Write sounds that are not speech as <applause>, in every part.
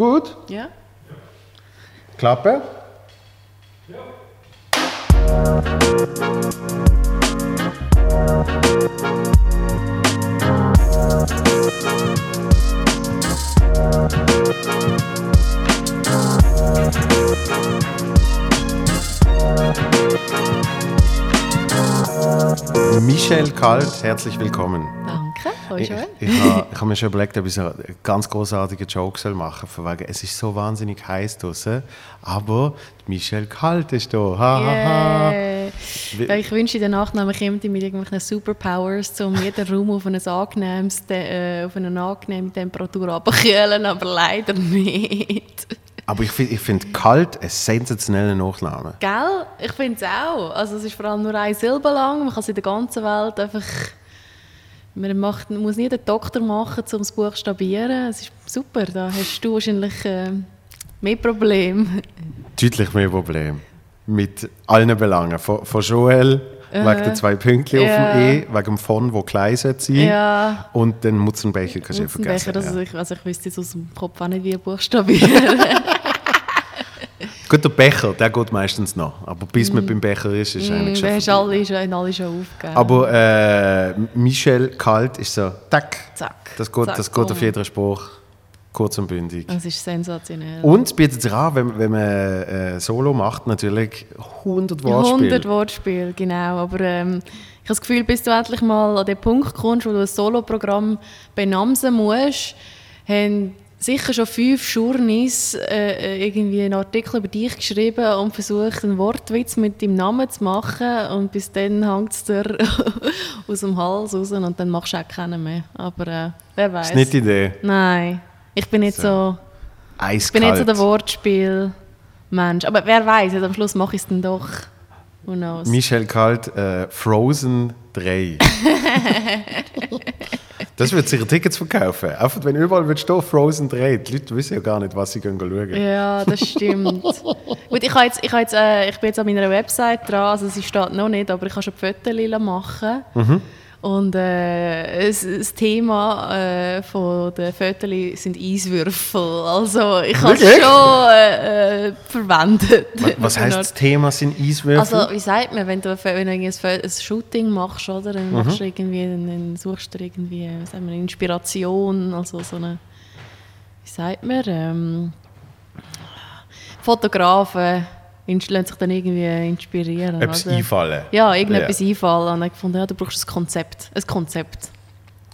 Gut? Ja? Klappe? Michel Kalt, herzlich willkommen. Ich, ich, habe, ich habe mir schon überlegt, ob ich so einen ganz großartigen Joke machen soll. Von wegen, es ist so wahnsinnig heiß draußen, aber Michel Kalt ist da. Ha, ha, ha. Yeah. Ich wünsche, der Nachname kommt mit irgendwelchen Superpowers, um jeden Raum auf eine, angenehmes, äh, auf eine angenehme Temperatur abzukühlen, aber leider nicht. Aber ich finde ich find Kalt ein sensationeller Nachname. Gell? Ich finde es auch. Also es ist vor allem nur eine Silbe lang. Man kann es in der ganzen Welt einfach... Man macht, muss nie den Doktor machen, um es zu buchstabieren. Es ist super. Da hast du wahrscheinlich äh, mehr Probleme. Deutlich mehr Problem. Mit allen Belangen. Von, von Joel, wegen der zwei Pünktchen auf Ja. dem E, wegen dem von, wo klein sein. Ja. Und den Mutzenbecher kannst du Mutzenbecher, vergessen. ja. ich, also ich wüsste jetzt aus dem Kopf auch nicht, wie buchstabieren. <laughs> <laughs> Gut, der Becher, der geht meistens noch. Aber bis man beim Becher ist, ist eigentlich Mm. Wir schon vorbei. alle schon, alle schon aufgegeben. Aber äh, Michel Kalt ist so, tack. Zack. Das geht, Zack, das geht auf jeden Spruch. Kurz und bündig. Das ist sensationell. Und es bietet sich an, wenn, wenn man äh, Solo macht, natürlich 100 Wortspiele. 100 Wortspiele, genau. Aber ähm, ich habe das Gefühl, bis du endlich mal an den Punkt kommst, wo du ein Soloprogramm benamsen musst, haben sicher schon fünf Journeys äh, irgendwie einen Artikel über dich geschrieben und versucht, einen Wortwitz mit deinem Namen zu machen. Und bis dann hängt es dir <laughs> aus dem Hals raus und dann machst du auch keinen mehr. Aber äh, wer weiß. Das ist nicht die Idee. Nein, ich bin nicht so... Ich bin nicht so der Wortspiel-Mensch. Aber wer weiß, am Schluss mache ich es dann doch. Who knows? Michel Kalt, äh, Frozen 3. <laughs> das wird sicher Tickets verkaufen. Einfach, wenn überall wird stehen, Frozen 3. Die Leute wissen ja gar nicht, was sie schauen. Ja, das stimmt. Gut, ich, jetzt, ich, jetzt, äh, ich bin jetzt an meiner Website dran, also sie steht noch nicht, aber ich kann schon Fotos machen. Mhm. Und äh, das, das Thema äh, von den Fotos sind Eiswürfel. Also ich habe es schon äh, äh, verwendet. Was, <laughs> heisst, das Thema sind Eiswürfel? Also, wie sagt man, wenn du, wenn du ein, ein Shooting machst, oder, dann Mhm. machst du irgendwie, dann suchst du irgendwie, wie sagt man, Inspiration, also so eine, wie sagt man, ähm, Fotografen lassen sich dann irgendwie inspirieren. Etwas oder? einfallen. Ja, irgendetwas einfallen. Und dann gefunden, ja, du brauchst ein Konzept. Ein Konzept.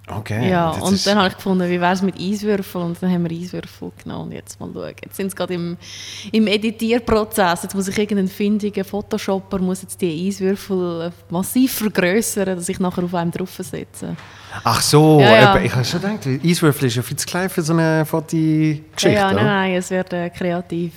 Okay. Ja, und dann habe ich gefunden, wie wäre es mit Eiswürfeln? Und dann haben wir Eiswürfel genommen. Und jetzt mal schauen. Jetzt sind sie gerade im, im Editierprozess. Jetzt muss ich irgendeinen findigen Photoshopper muss jetzt die Eiswürfel massiv vergrößern, dass ich nachher auf einem draufsetze. Ach so, Ja, ja. ich habe schon gedacht, Eiswürfel ist ja viel zu klein für so eine Fotogeschichte. ja, nein, oder? nein, es wird äh, kreativ.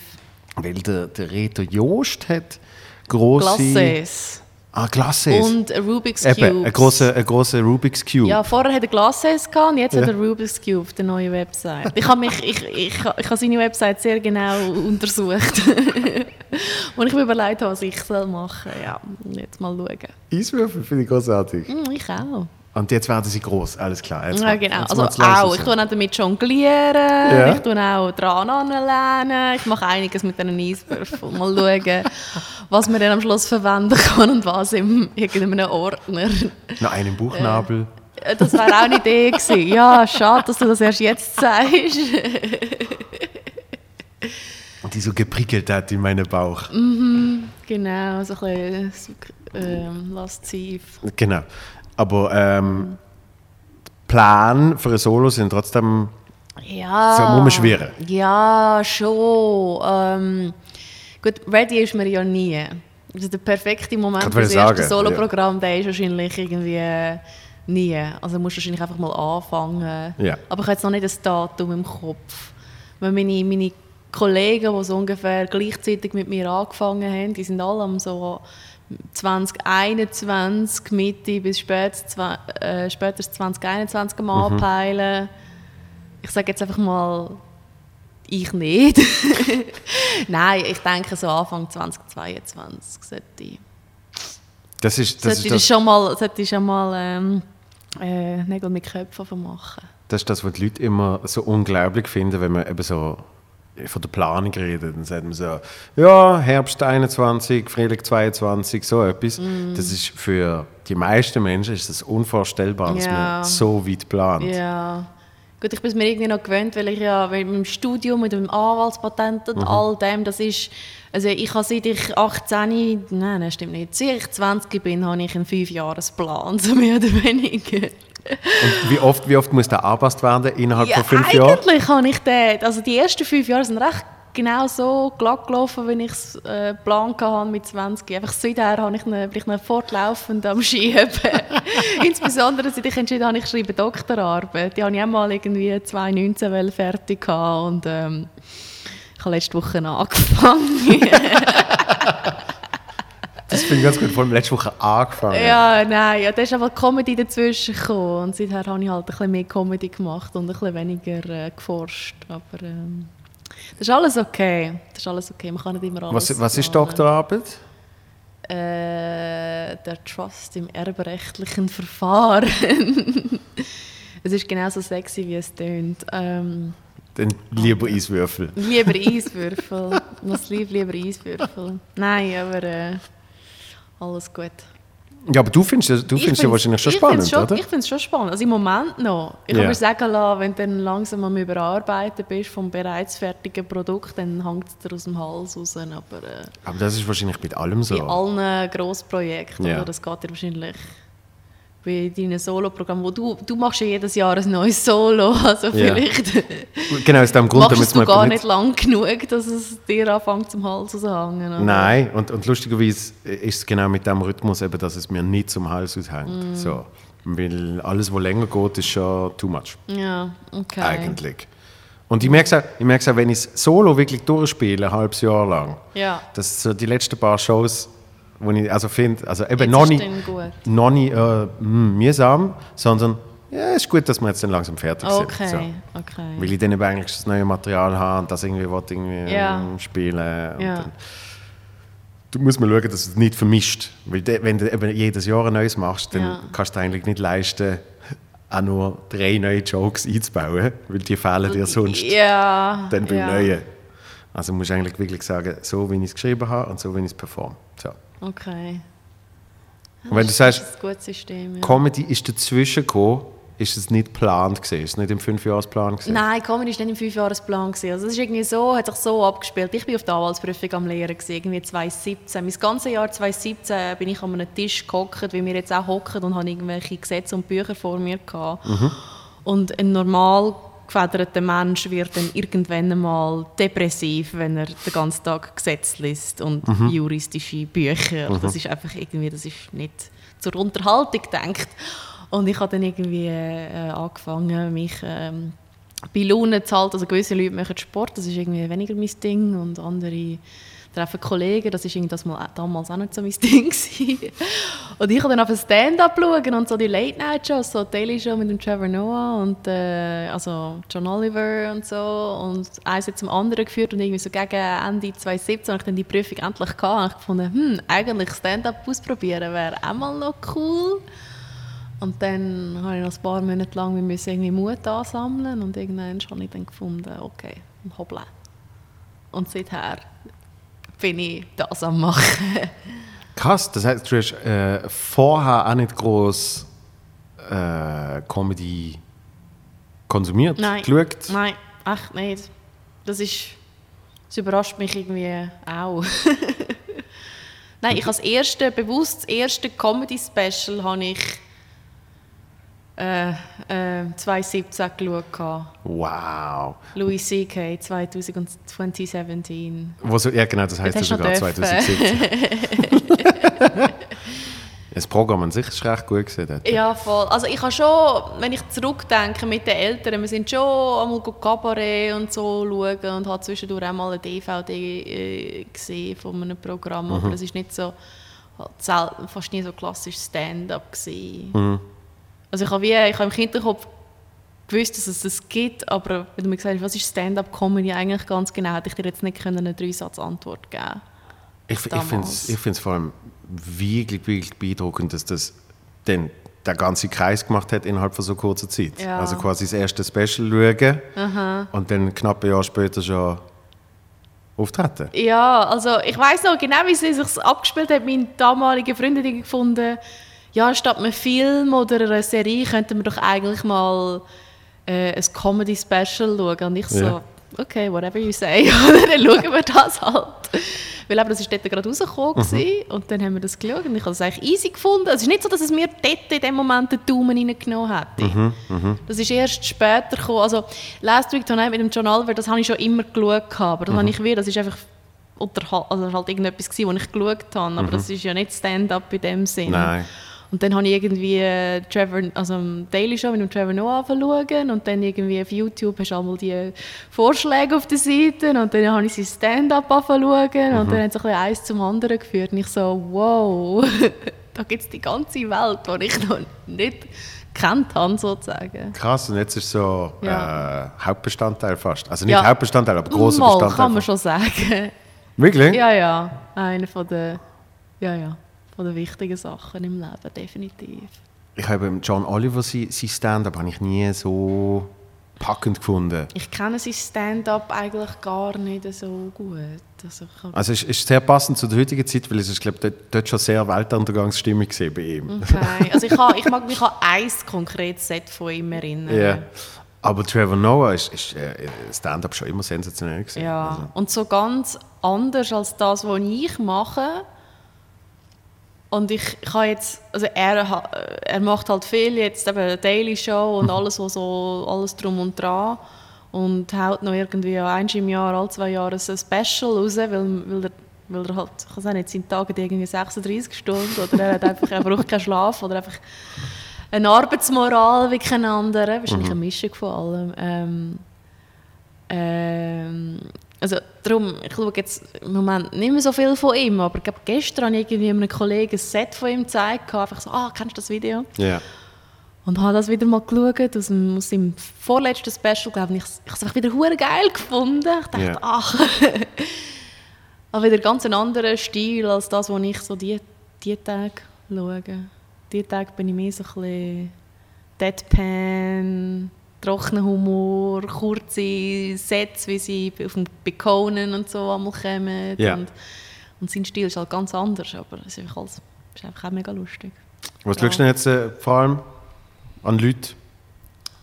Weil der, der Reto Joost hat grosse... Glasses. Ah, Glasses. Und Rubik's Eben, Cube. ein grosser, ein Rubik's Cube. Ja, vorher hat er Glasses gehabt und jetzt Ja. hat er Rubik's Cube auf der neuen Website. Ich habe mich, ich, ich, ich habe seine Website sehr genau untersucht. <laughs> und ich habe überlegt, was ich soll machen soll. Ja, jetzt mal schauen. Eiswürfel finde ich großartig. Hm, ich auch. Und jetzt werden sie groß, alles klar. Jetzt Ja, genau. jetzt Also auch. Ich tue auch damit jonglieren, Ja. ich tue auch dran anlernen, ich mache einiges mit diesen Eiswürfeln. Mal schauen, was man dann am Schluss verwenden kann und was in irgendeinem Ordner. Noch einen Bauchnabel. Äh, Das wäre auch eine Idee gewesen. Ja, schade, dass du das erst jetzt sagst. Und die so geprickelt hat in meinen Bauch. Genau, so ein bisschen ähm, lasziv. Genau. Aber ähm, Plan für ein Solo sind trotzdem Ja. so muss man schwirren. Ja, schon. Ähm, gut, ready ist man ja nie. Also der perfekte Moment für das erste Soloprogramm, der ist wahrscheinlich irgendwie nie. Also du musst wahrscheinlich einfach mal anfangen. Ja. Aber ich habe jetzt noch nicht ein Datum im Kopf. Weil meine, meine Kollegen, die so ungefähr gleichzeitig mit mir angefangen haben, die sind alle am so 2021, Mitte bis spätestens äh, spätestens 2021 am Mhm. Anpeilen. Ich sage jetzt einfach mal, ich nicht. <laughs> Nein, ich denke so Anfang 2022 sollte ich, Das ist das, sollte ist das schon mal, sollte schon mal ähm, äh, Nägel mit Köpfen machen. das ist das, was die Leute immer so unglaublich finden, wenn man eben so von der Planung reden, dann sagt man so, ja, Herbst 21, Frühling 22, so etwas. Mm. Das ist für die meisten Menschen ist das unvorstellbar, dass Ja. man so weit plant. Ja. Gut, ich bin es mir irgendwie noch gewöhnt, weil ich ja weil mit dem Studium, mit dem Anwaltspatent Mhm. und all dem, das ist, also ich habe seit ich 18, nein, das stimmt nicht, seit ich 20 bin, habe ich einen Fünfjahresplan, <laughs> so mehr oder weniger. Und wie oft, wie oft muss der angepasst werden innerhalb Ja, von fünf Jahren? eigentlich habe ich den, also die ersten fünf Jahre sind recht genau so glatt gelaufen, wie ich es äh, geplant hatte mit 20. Einfach seither habe ich ihn, bin ich ihn fortlaufend am Schieben. <laughs> Insbesondere seit ich entschieden habe, ich schreibe Doktorarbeit. Die habe ich auch mal irgendwie 2019 wollen fertig gehabt und ähm, ich habe letzte Woche angefangen. <laughs> <laughs> Das finde ich ganz gut, vor allem letzte Woche angefangen. ja, nein, ja, da ist einfach Comedy dazwischen gekommen und seither habe ich halt ein bisschen mehr Comedy gemacht und ein bisschen weniger äh, geforscht, aber ähm, das ist alles okay. Das ist alles okay, man kann nicht immer alles Was, was ist. Doktorarbeit? Äh, der Trust im erbrechtlichen Verfahren. <laughs> es ist genauso sexy, wie es tönt. Ähm, Dann lieber Eiswürfel. lieber Eiswürfel. <laughs> Was lieb, lieber Eiswürfel. Nein, aber äh, alles gut. Ja, aber du findest, es- du findest ja wahrscheinlich schon spannend, schon, oder? Ich finde es schon spannend. Also im Moment noch. Ich Ja. habe mir sagen lassen, wenn du dann langsam am Überarbeiten bist vom bereits fertigen Produkt, dann hängt es dir aus dem Hals raus. Aber äh, Aber das ist wahrscheinlich mit allem so. bei allen Grossprojekten, oder? das geht dir wahrscheinlich bei deinen Solo-Programmen, wo du, du machst ja jedes Jahr ein neues Solo, <laughs> also vielleicht Genau, aus dem Grund, machst du gar nicht lang genug, dass es dir anfängt zum Hals zu hängen. oder? Nein, und, und lustigerweise ist es genau mit dem Rhythmus, eben, dass es mir nicht zum Hals Mm. aushängt. So. Weil alles, was länger geht, ist schon too much, Ja, okay. eigentlich. Und ich merke es auch, ich merke es auch, wenn ich es solo wirklich durchspiele, ein halbes Jahr lang, Ja, dass so die letzten paar Shows, wo ich also finde, also eben Jetzt noch ist nicht, noch nicht äh, mm, mühsam, sondern ja, es ist gut, dass wir jetzt dann langsam fertig sind. okay, So. okay. Weil ich dann eben eigentlich das neue Material habe und das irgendwie, irgendwie Ja. ähm, spielen und Ja. dann, Du musst mal schauen, dass du es nicht vermischt. Weil wenn du eben jedes Jahr ein neues machst, dann Ja. kannst du eigentlich nicht leisten, auch nur drei neue Jokes einzubauen, weil die fehlen dir sonst Ja, dann beim ja. Neuen. Also musst du eigentlich wirklich sagen, so wie ich es geschrieben habe und so wie ich es performe. So. Okay. Und wenn du sagst, ist ein gutes System. Ja. Comedy ist dazwischen gekommen, ist es nicht geplant gewesen, ist es nicht im Fünfjahresplan gewesen? Nein, Comedy war nicht im Fünfjahresplan. gewesen. Also das ist irgendwie so, hat sich so abgespielt. Ich war auf der Anwaltsprüfung am Lehren, gewesen, irgendwie 2017. Mein ganzes Jahr 2017 bin ich an einem Tisch gehockt, wie wir jetzt auch hocken und habe irgendwelche Gesetze und Bücher vor mir gehabt. Und ein normal gefederter Mensch wird dann irgendwann einmal depressiv, wenn er den ganzen Tag Gesetze liest und juristische Bücher. Das ist einfach irgendwie, das ist nicht zur Unterhaltung gedacht. Und ich habe dann irgendwie äh, angefangen, mich ähm, bei Laune zu halten. Also gewisse Leute machen Sport, das ist irgendwie weniger mein Ding und andere treffen Kollegen, das irgendwie das mal, damals auch nicht so mein <laughs> Ding. Und ich habe dann auf Stand-up schauen und so die Late-Night-Shows, so Daily Show mit dem Trevor Noah und äh, also John Oliver und so und eins hat zum anderen geführt und irgendwie so gegen Ende 2017 habe ich dann die Prüfung endlich gehabt und ich gefunden, hm, eigentlich Stand-up ausprobieren wäre auch mal noch cool. Und dann habe ich noch ein paar Monate lang irgendwie Mut ansammeln und irgendwann habe ich dann gefunden, okay, hoppla. Und seither bin ich das am machen. <laughs> Krass, das heißt, du hast äh, vorher auch nicht groß äh, Comedy konsumiert, Nein. geschaut? Nein, echt nicht. Das ist, das überrascht mich irgendwie auch. <laughs> Nein, ich habe das erste, bewusst das erste Comedy-Special habe ich äh, äh, 2017 geschaut. Wow. Louis C.K. 2000 und 2017. Wo so, ja, genau, das heißt ja sogar noch dürfen. 2017. <laughs> das Programm an sich ist recht gut gesehen. Ja, voll. Also ich habe schon, wenn ich zurückdenke mit den Eltern, wir sind schon einmal Kabarett und so schauen und habe zwischendurch auch mal eine DVD äh, gesehen von einem Programm, aber es ist nicht so, halt fast nie so klassisch Stand-up gewesen. Also ich habe wie, ich habe im Hinterkopf gewusst, dass es das gibt, aber wenn du mir gesagt hast, was ist Stand-up-Comedy eigentlich ganz genau, hätte ich dir jetzt nicht können eine Dreisatz-Antwort geben Ich, ich finde es vor allem wirklich, wirklich beeindruckend, dass das den, der ganze Kreis gemacht hat innerhalb von so kurzer Zeit. Ja. Also quasi das erste Special schauen und dann knapp ein Jahr später schon auftreten? Ja, also ich weiß noch genau, wie es sich abgespielt hat. Mein damaliger Freund hat gefunden, ja, statt einem Film oder einer Serie könnten wir doch eigentlich mal äh, ein Comedy-Special schauen. Und ich so, Ja. okay, whatever you say, <laughs> dann schauen wir das halt. Weil eben, das ist dort gerade rausgekommen gewesen, und dann haben wir das geschaut und ich habe es eigentlich easy gefunden. Es ist nicht so, dass es mir dort in dem Moment den Daumen reingenommen hätte. Das ist erst später gekommen. Also Last Week Tonight mit dem John Oliver, das habe ich schon immer geschaut, aber das habe ich wieder, das ist einfach unterhal- also halt irgendetwas gewesen, was ich geschaut habe, aber das ist ja nicht Stand-up in dem Sinn. Nein. Und dann habe ich irgendwie äh, Trevor, also Daily Show mit dem Trevor Noah angeschaut und dann irgendwie auf YouTube hast du einmal die Vorschläge auf der Seite und dann habe ich sein Stand-up angeschaut und dann hat es ein bisschen eins zum anderen geführt und ich so, wow, <laughs> da gibt es die ganze Welt, die ich noch nicht kennt habe, sozusagen. Krass, und jetzt ist so Ja. äh, Hauptbestandteil fast. Also nicht Ja. Hauptbestandteil, aber großer Bestandteil. kann man schon sagen. Wirklich? ja, ja, einer von den, ja, ja, von den wichtigen Sachen im Leben, definitiv. Ich habe John Oliver sein, Stand-up habe ich nie so packend gefunden. Ich kenne sein Stand-up eigentlich gar nicht so gut. Also Also es ist, sehr passend zu der heutigen Zeit, weil es ist, glaube ich, dort, dort schon sehr Weltuntergangsstimmung gesehen bei ihm. okay. also ich, ha, ich mag mich an ein konkretes Set von ihm erinnern. Ja. Aber Trevor Noah ist, ist äh, Stand-up schon immer sensationell gewesen. Ja, Also, und so ganz anders als das, was ich mache. Und ich, habe jetzt, also er, ha- er macht halt viel, jetzt eben eine Daily Show und alles, was so, alles drum und dran. Und haut noch irgendwie einmal im Jahr, alle zwei Jahre ein Special raus, weil, weil er weil er halt, ich weiß nicht, seine Tage hat irgendwie 36 Stunden oder er, hat einfach, er braucht keinen Schlaf oder einfach eine Arbeitsmoral wie kein anderer. Wahrscheinlich eine Mischung von allem. Ähm, ähm, also darum, ich schaue jetzt im Moment nicht mehr so viel von ihm, aber ich glaube, gestern habe ich irgendwie einem Kollegen ein Set von ihm gezeigt, einfach so, ah, kennst du das Video? ja. Und habe das wieder mal geschaut, aus, dem, aus seinem vorletzten Special, glaube ich, ich habe es wieder hure geil gefunden. Ich dachte, Ja. ach, <laughs> aber wieder ganz ein anderer Stil als das, was ich so die, die Tage schaue. Die Tage bin ich mehr so ein bisschen Deadpan, trockener Humor, kurze Sätze, wie sie auf dem Bekonen und so einmal kommen. Ja. Und, und sein Stil ist halt ganz anders, aber es ist einfach, alles, ist einfach auch mega lustig. Was Ja. schaust du denn jetzt äh, vor allem an Leute?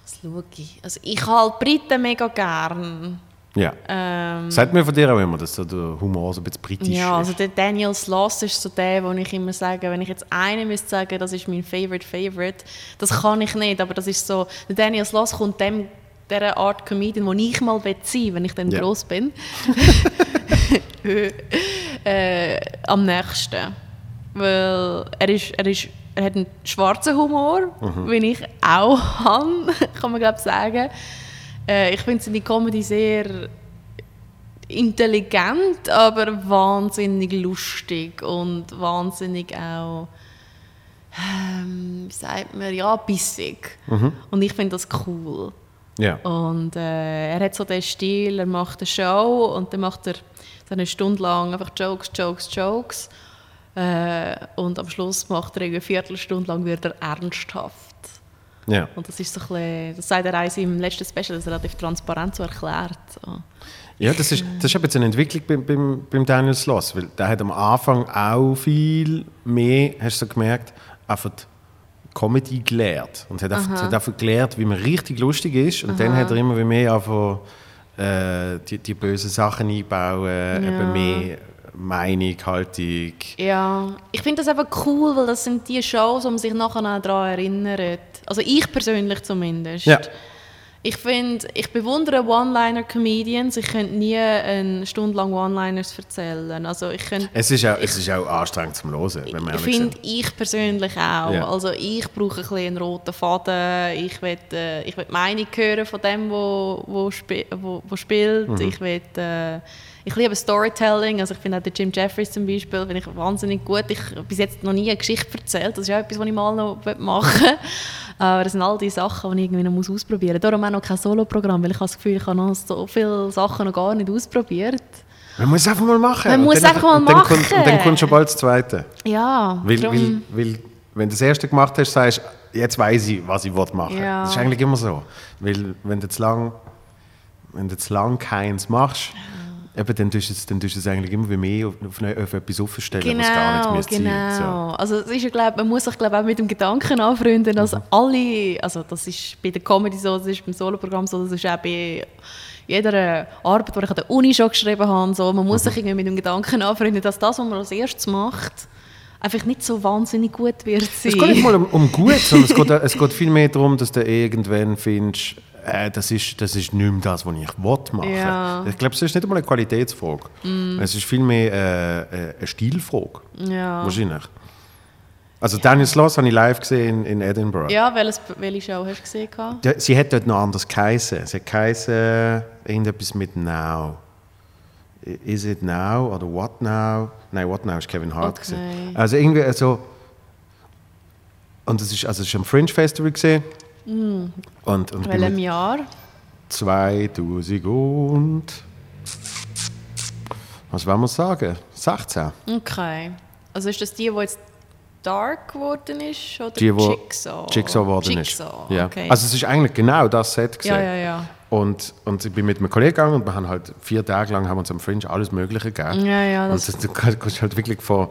Was schaue ich? Also ich habe halt Briten mega gern. Ja. Ähm, Sagt mir von dir auch immer, dass so der Humor so ein bisschen britisch ja, also ist. der Daniel Sloss ist so der, wo ich immer sage, wenn ich jetzt einen müsste sagen, das ist mein Favorite Favorite, das kann ich nicht, aber das ist so, der Daniel Sloss kommt dem der Art Comedian, wo ich mal sein, wenn ich dann Ja. groß bin, <laughs> äh, am nächsten, weil er ist, er ist er hat einen schwarzen Humor, wie ich auch <laughs> habe, kann man glaube sagen. Äh, ich finde seine Comedy sehr intelligent, aber wahnsinnig lustig und wahnsinnig auch, ähm, wie sagt man, ja, bissig. Und ich finde das cool. Ja. Und äh, er hat so den Stil, er macht eine Show und dann macht er so eine Stunde lang einfach Jokes, Jokes, Jokes. Äh, und am Schluss macht er eine Viertelstunde lang wieder ernsthaft. Ja. Und das ist so ein bisschen, das sagt er auch seinem letzten Special, das er relativ transparent so erklärt. So. Ja, das ist, das ist jetzt eine Entwicklung beim, beim, beim Daniel Sloss, weil der hat am Anfang auch viel mehr, hast du so gemerkt, einfach Comedy gelehrt. Und hat einfach, hat einfach gelehrt, wie man richtig lustig ist. Und dann hat er immer mehr einfach äh, die, die bösen Sachen einbauen, eben mehr Meinung, Haltung. Ja, ich finde das eben cool, weil das sind die Shows, wo man sich nachher daran erinnert. Also ich persönlich zumindest. Ja. Ich finde, ich bewundere One-Liner-Comedians. Ich könnte nie eine Stunde lang One-Liners erzählen. Also ich könnte Es ist auch, es ist auch anstrengend zum Hören, wenn man ich finde ich persönlich auch. Ja. Also ich brauche ein bisschen einen roten Faden. Ich will, äh, ich will die Meinung hören von dem, wo, wo, spi wo, wo spielt. Mhm. Ich will, äh, ich liebe Storytelling. Also ich finde auch den Jim Jeffries zum Beispiel finde ich wahnsinnig gut. Ich habe bis jetzt noch nie eine Geschichte erzählt. Das ist auch etwas, was ich mal noch <laughs> machen will. Aber das sind all die Sachen, die ich irgendwie noch muss ausprobieren muss. Darum auch noch kein Solo-Programm, weil ich habe das Gefühl, ich habe noch so viele Sachen noch gar nicht ausprobiert. Man muss es einfach mal machen. Man Und muss dann- einfach mal und dann Kommt, und dann machen. kommt schon bald das Zweite. Ja, Weil, weil, weil, wenn du das erste gemacht hast, sagst du, jetzt weiß ich, was ich machen will. Ja. Das ist eigentlich immer so. Weil, wenn du zu lang, wenn du zu lang keins machst, Eben, dann tust du es, dann tust du es eigentlich immer wie mehr auf, auf, eine, auf etwas aufstellen, Genau, was gar nicht genau. sein. So. Also es ist ja, glaub, man muss sich glaub, auch mit dem Gedanken anfreunden, dass Mhm. alle, also das ist bei der Comedy so, das ist beim Soloprogramm so, das ist auch bei jeder Arbeit, die ich an der Uni schon geschrieben habe, so, man Mhm. muss sich irgendwie mit dem Gedanken anfreunden, dass das, was man als erstes macht, einfach nicht so wahnsinnig gut wird sein. Es geht nicht mal um, um gut, sondern es geht, es geht viel mehr darum, dass du irgendwann findest, äh, das, ist, das ist nicht mehr das, was ich will machen Ja. Ich glaube, es ist nicht einmal eine Qualitätsfrage. Es ist vielmehr äh, äh, eine Stilfrage, ja. wahrscheinlich. Also Daniel Sloss habe ich live gesehen in Edinburgh. ja, welches, welche Show hast du gesehen? Sie hat dort noch anders geheißen. Sie hat geheißen, irgendetwas mit Now. Is it now oder What Now? Nein, What Now ist Kevin Hart. Okay. gewesen. Also irgendwie so. Und es ist, also es ist am Fringe Festival gesehen. Und, und In bin welchem Jahr? 2000 und was wollen wir sagen? 16. Okay. Also ist das die, die jetzt Dark geworden ist? Oder Die, Jigsaw? Jigsaw geworden Jigsaw, ist. Ja. okay. Also es ist eigentlich genau das Set gesehen. ja, ja, ja. Und, und ich bin mit einem Kollegen gegangen und wir haben halt vier Tage lang haben uns am Fringe alles Mögliche gegeben. Ja, ja, das- und das, du kannst halt wirklich von,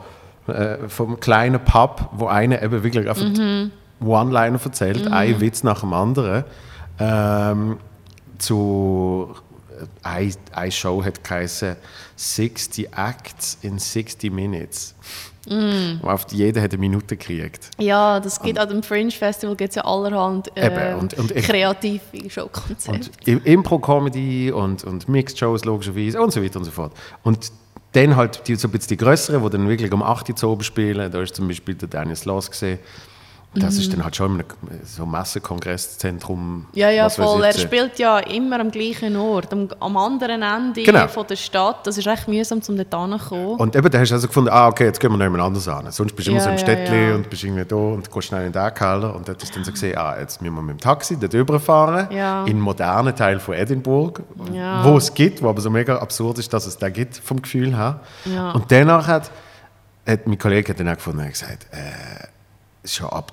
äh, vom kleinen Pub, wo einer eben wirklich einfach Mhm. One-Liner erzählt, ein Witz nach dem anderen, ähm, zu eine, eine Show hat geheißen 60 Acts in 60 Minutes. Mhm. Wo auf jeder hat eine Minute gekriegt. Ja, das gibt an dem Fringe Festival gibt es ja allerhand äh, Eben, und- und kreative Showkonzepte. Und Im- Impro-Comedy und, und Mixed-Shows logischerweise und so weiter und so fort. Und dann halt die, so ein bisschen die grösseren, die dann wirklich um 8 Uhr zu oben spielen. Da ist zum Beispiel der Daniel Sloss gesehen. Das ist dann halt schon in einem so Massenkongresszentrum. ja, ja, voll. Er gesehen. spielt ja immer am gleichen Ort, am, am anderen Ende Genau. von der Stadt. Das ist recht mühsam, um dort hinzukommen. Und eben, da hast du also gefunden, ah, okay, jetzt gehen wir noch jemand anders an. Sonst bist du immer Ja, so im ja, Städtli ja. und bist irgendwie da und gehst schnell in den Keller. Und dort ist dann so gesehen, ah, jetzt müssen wir mit dem Taxi dort rüberfahren, Ja. in den modernen Teil von Edinburgh, wo es gibt, wo aber so mega absurd ist, dass es da gibt, vom Gefühl her. Und danach hat, hat mein Kollege dann auch gefunden, er hat gesagt, äh, schon ab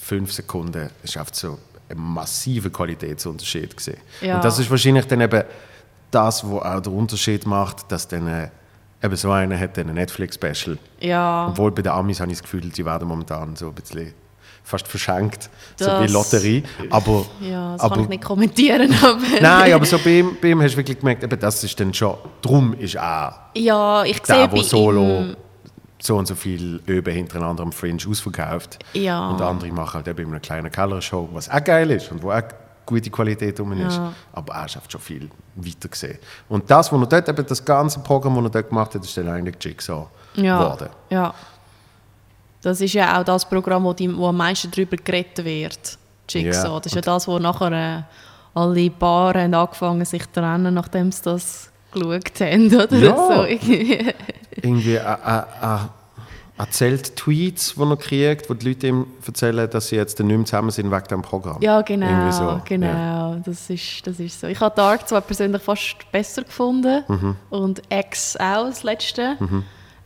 fünf Sekunden ist einfach so ein massiver Qualitätsunterschied gesehen. Ja. Und das ist wahrscheinlich dann eben das, was auch den Unterschied macht, dass dann äh, eben so einer hat dann ein Netflix-Special. Ja, Obwohl bei den Amis habe ich das Gefühl, die werden momentan so ein bisschen fast verschenkt, so Das- wie Lotterie. Aber, ja das aber kann ich nicht kommentieren. <laughs> Aber Nein, aber so bei ihm, bei ihm hast du wirklich gemerkt, eben, das ist dann schon, drum ist auch ja, ich der, bei der solo ihm... so und so viel Öben hintereinander am Fringe ausverkauft. Ja. Und andere machen halt eben in einer kleinen Kellershow, was auch geil ist und wo auch gute Qualität drum ist. Ja. Aber er schafft schon viel weiter gesehen. Und das, was er dort, eben das ganze Programm, das er dort gemacht hat, ist dann eigentlich Jigsaw ja, geworden. Ja. Das ist ja auch das Programm, wo, die, wo am meisten darüber geredet wird. Jigsaw. Ja, Das ist ja das, wo nachher äh, alle Paare haben angefangen sich zu trennen, nachdem sie das geschaut haben. Oder Ja. so. Irgendwie. Äh, erzählt Tweets, die er kriegt, wo die Leute ihm erzählen, dass sie jetzt nicht mehr zusammen sind wegen diesem Programm. ja, genau. so, genau. ja. Das, ist, das ist so. Ich habe Dark zwar persönlich fast besser gefunden Mhm. und X auch das letzte.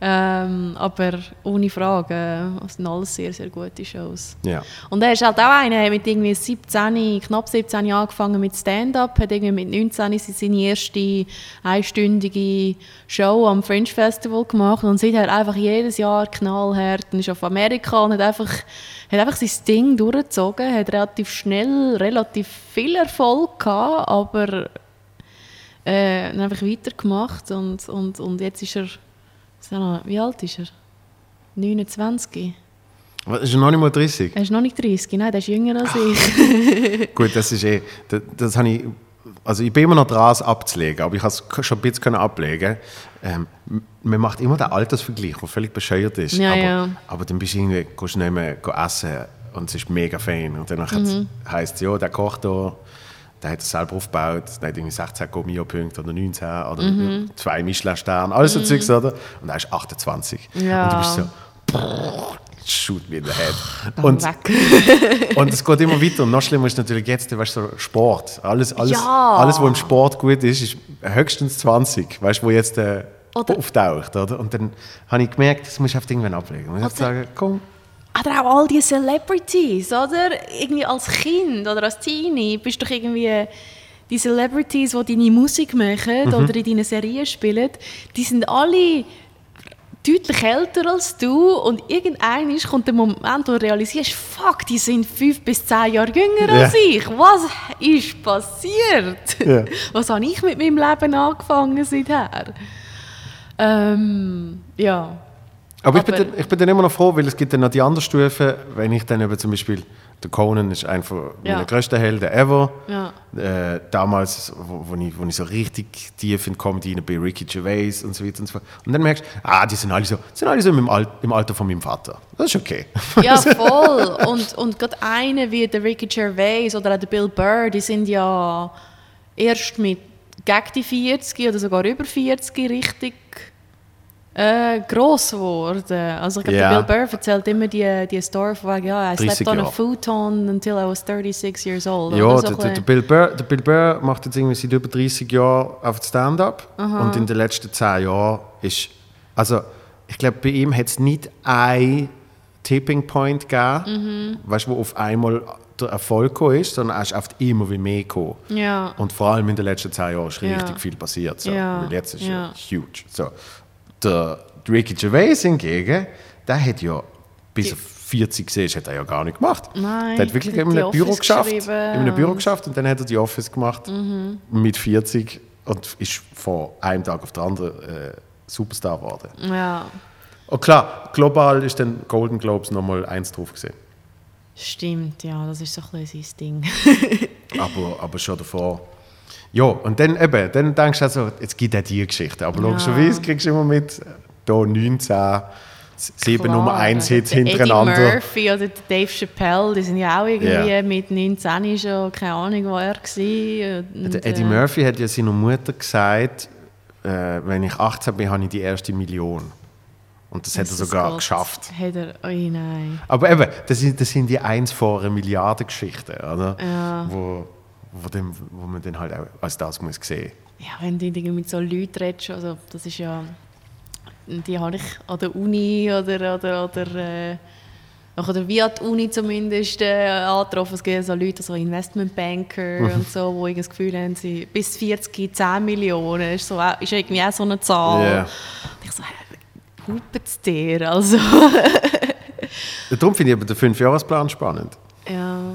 Ähm, aber ohne Frage, es sind alles sehr, sehr gute Shows. Ja. Und er ist halt auch einer, mit irgendwie 17, knapp 17 Jahren angefangen mit Stand-up, hat irgendwie mit 19 seine erste einstündige Show am Fringe Festival gemacht und seither einfach jedes Jahr knallhart und ist auf Amerika und hat einfach, hat einfach sein Ding durchgezogen, hat relativ schnell relativ viel Erfolg gehabt, aber äh, einfach weitergemacht und, und, und jetzt ist er, wie alt ist er? 29? Was, Ist er noch nicht mal 30? Er ist noch nicht 30, nein, der ist jünger als ich. <laughs> Gut, das ist eh, das, das habe ich, also ich bin immer noch dran, es abzulegen, aber ich habe es schon ein bisschen ablegen. Ähm, man macht immer den Altersvergleich, der völlig bescheuert ist. Ja, aber, ja. aber dann bist du irgendwie, gehst du nicht mehr essen und es ist mega fein. Und dann mhm. heisst es, ja, der Koch da, der hat es selber aufgebaut, der hat irgendwie 16 Gomio-Punkte oder 19 oder Mhm. zwei Michelin-Sterne, alles so Zeugs, oder? Und er ist 28. Ja. Und du bist so, brrr, shoot me in the head. Dann Und <laughs> und es geht immer weiter. Und noch schlimmer ist natürlich jetzt, weißt du, so Sport. Alles, alles, Ja. alles, was im Sport gut ist, ist höchstens 20. Weißt du, wo jetzt äh, Oder- auftaucht. Oder? Und dann habe ich gemerkt, das muss ich einfach irgendwann ablegen. Ich Oder- sagen, komm. Oder auch all die Celebrities, oder? Irgendwie als Kind oder als Teenie bist du doch irgendwie die Celebrities, die deine Musik machen Mhm. oder in deinen Serien spielen, die sind alle deutlich älter als du und irgendwann kommt der Moment, wo du realisierst, fuck, die sind fünf bis zehn Jahre jünger Ja. als ich. Was ist passiert? Ja. <laughs> Was habe ich mit meinem Leben angefangen seither? Ähm, ja. Aber, ich, bin Aber- dann, ich bin dann immer noch froh, weil es gibt dann noch die andere Stufe, wenn ich dann eben zum Beispiel, der Conan ist einer Ja. meiner größten Helden ever. Ja. Äh, damals, wo, wo, ich, wo ich so richtig tief in Comedy bin, Ricky Gervais und so weiter und so fort. Und dann merkst du, ah, die sind alle so, sind alle so im, Al im Alter von meinem Vater. Das ist okay. Ja, <laughs> voll. Und, und gerade einer wie der Ricky Gervais oder auch der Bill Burr, die sind ja erst mit gegen die 40 oder sogar über 40 richtig äh, gross geworden. Also ich glaube, Ja. der Bill Burr erzählt immer die, die Story von wegen, ja, I 30 slept on a Jahre. futon until I was 36 years old. Ja, so der, ein der. Bill Burr, der Bill Burr macht jetzt irgendwie seit über 30 Jahren auf Stand-up. Und in den letzten 10 Jahren ist. Also, ich glaube, bei ihm hat es nicht einen Tipping Point gegeben, weißt, wo auf einmal der Erfolg ist, sondern er ist oft immer wie mehr gekommen. Ja. Und vor allem in den letzten 10 Jahren ist Ja. richtig viel passiert. So. Ja. Weil jetzt ist ja, Ja. huge. So. Der Ricky Gervais hingegen, der hat ja bis er 40 war, hat er ja gar nicht gemacht. Nein, der hat wirklich in einem Büro geschafft. In einem Büro und- Mhm. geschafft und dann hat er die Office gemacht mit 40 und ist von einem Tag auf den anderen äh, Superstar geworden. ja, Und klar, global ist dann Golden Globes nochmal eins drauf gesehen. stimmt, ja, das ist so ein bisschen sein Ding. aber, aber schon davor. Ja, und dann eben, dann denkst du also, jetzt gibt es die Geschichte. Aber logischerweise kriegst du immer mit, hier 19, sieben Nummer 1 Hits der hintereinander. Eddie Murphy oder der Dave Chappelle, die sind ja auch irgendwie Ja. mit 19 schon, keine Ahnung, wo er war. Und, Der Eddie äh, Murphy hat ja seiner Mutter gesagt, äh, wenn ich 18 bin, habe ich die erste Million. Und das hat er sogar Gott, geschafft. Hat er, oh nein. Aber eben, das sind, das sind die eins vor einer Milliarde Geschichten, oder? Ja. Wo, wo, dem, wo man dann halt auch als das muss sehen. Ja, wenn du mit so Leuten redest, also das ist ja, die habe ich an der Uni oder, oder, oder äh, oder wie an der Uni zumindest äh, angetroffen. Es gibt so Leute, so Investmentbanker Mhm. und so, die das Gefühl haben, sie bis 40 10 Millionen ist, so, auch- ist irgendwie auch so eine Zahl. Ja. Und ich so, hupt es dir? Also, Darum finde ich aber den Fünfjahresplan spannend. ja. <laughs>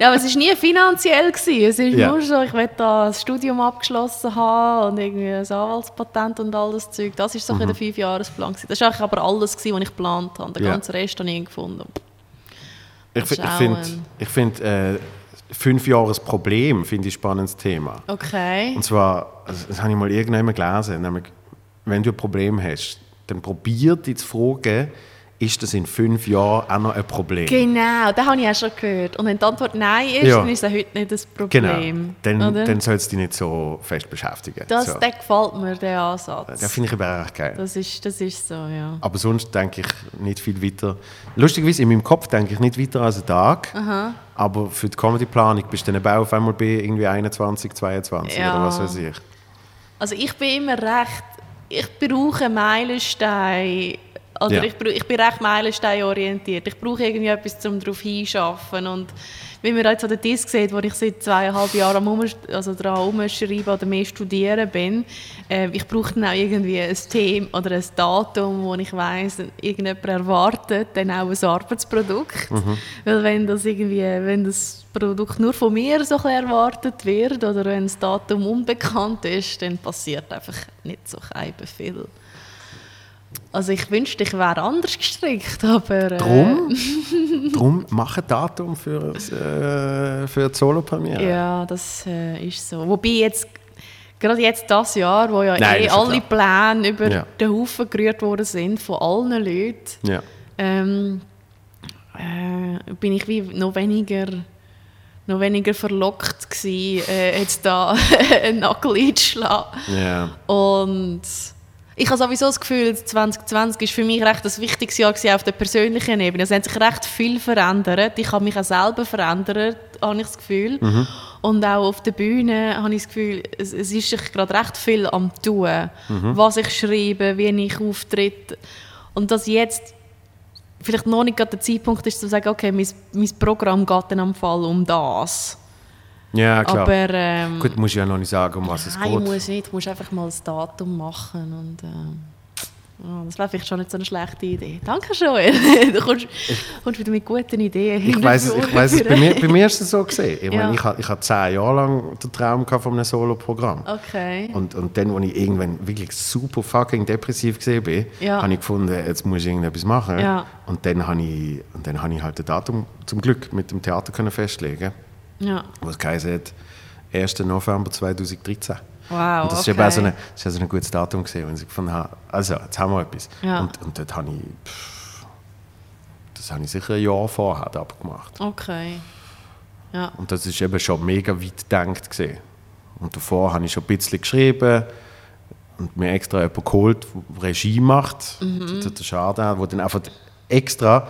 ja, aber es war nie finanziell. Gewesen. Es ist Ja. nur so, ich will da das Studium abgeschlossen haben und irgendwie ein Anwaltspatent und all das Zeug. Das war so ein bisschen der Fünfjahresplan. Das war eigentlich aber alles, gewesen, was ich geplant habe. Den Ja. ganzen Rest habe ich nie gefunden. Ich, Das ich finde, ein- ich find, äh, Fünfjahresproblem finde ich ein spannendes Thema. Okay. Und zwar, also das habe ich mal irgendwann gelesen, nämlich, wenn du ein Problem hast, dann probier dich zu fragen, ist das in fünf Jahren auch noch ein Problem? Genau, das habe ich auch schon gehört. Und wenn die Antwort Nein ist, Ja. dann ist das heute nicht das Genau. Problem. Dann, oder? dann soll es dich nicht so fest beschäftigen. das, so. Der gefällt mir, der Ansatz. Das finde ich aber echt geil. Das ist, das ist so, ja. Aber sonst denke ich nicht viel weiter. Lustigerweise, in meinem Kopf denke ich nicht weiter als einen Tag. Aber für die Comedy-Planung bist du dann eben auch auf einmal bei irgendwie 21, 22 Ja. oder was weiß ich. Also ich bin immer recht, ich brauche Meilensteine, oder Ja. ich, ich bin recht meilensteinorientiert. Ich brauche irgendwie etwas, um darauf hinzuschaffen. Und wie man jetzt an der Disk sieht, wo ich seit zweieinhalb Jahren am also daran umschreiben oder mehr studieren bin, äh, ich brauche dann auch irgendwie ein Thema oder ein Datum, wo ich weiss, irgendjemand erwartet dann auch ein Arbeitsprodukt. Weil wenn das irgendwie, wenn das Produkt nur von mir so erwartet wird oder wenn das Datum unbekannt ist, dann passiert einfach nicht so viel. Also ich wünschte, ich wäre anders gestrickt, aber... Äh, Drum, <laughs> drum mach ein Datum für, äh, für die Solo-Premiere. Ja, das äh, ist so. Wobei jetzt, gerade jetzt das Jahr, wo ja Nein, eh alle Pläne über Ja. den Haufen gerührt worden sind, von allen Leuten, Ja. ähm, äh, bin ich wie noch weniger, noch weniger verlockt gewesen, äh, jetzt da <laughs> einen Nagel einzuschlagen. ja. Und ich habe sowieso das Gefühl, 2020 ist für mich recht ein wichtiges Jahr auf der persönlichen Ebene. Es hat sich recht viel verändert. Ich habe mich auch selber verändert, habe ich das Gefühl. Und auch auf der Bühne habe ich das Gefühl, es, es ist sich gerade recht viel am tun. Was ich schreibe, wie ich auftritt. Und dass jetzt vielleicht noch nicht gerade der Zeitpunkt ist, zu sagen, okay, mein, mein Programm geht dann am Fall um das. Ja, klar. Aber ähm, Gut, musst du ja noch nicht sagen, um was es nein, geht. muss nicht. Du musst einfach mal das Datum machen und ähm, ja, das wäre vielleicht schon nicht so eine schlechte Idee. Danke schon. <laughs> du kommst, kommst wieder mit guten Ideen. Ich weiß, ich weiß es, bei mir, bei mir ist es so <laughs> gesehen. Ich, Ja. meine, ich, hatte- ich zehn Jahre lang den Traum gehabt von einem Solo-Programm. Okay. Und, und dann, als ich irgendwann wirklich super fucking depressiv gesehen bin, Ja. habe ich gefunden, jetzt muss ich irgendetwas machen. Ja. Und dann habe ich, und dann habe ich halt das Datum zum Glück mit dem Theater können festlegen Ja. was hat, 1. November 2013. Wow. und das okay. eben auch so, eine, das ist auch so ein gutes Datum gesehen, wenn ich gefunden habe, also jetzt haben wir etwas. Ja. Und, und dort habe ich, pff, das habe ich sicher ein Jahr vorher abgemacht. Okay. Ja. Und das ist eben schon mega weit gedacht gesehen. Und davor habe ich schon ein bisschen geschrieben und mir extra jemanden geholt, der Regie macht, Mhm. der, der Schade, wo dann einfach extra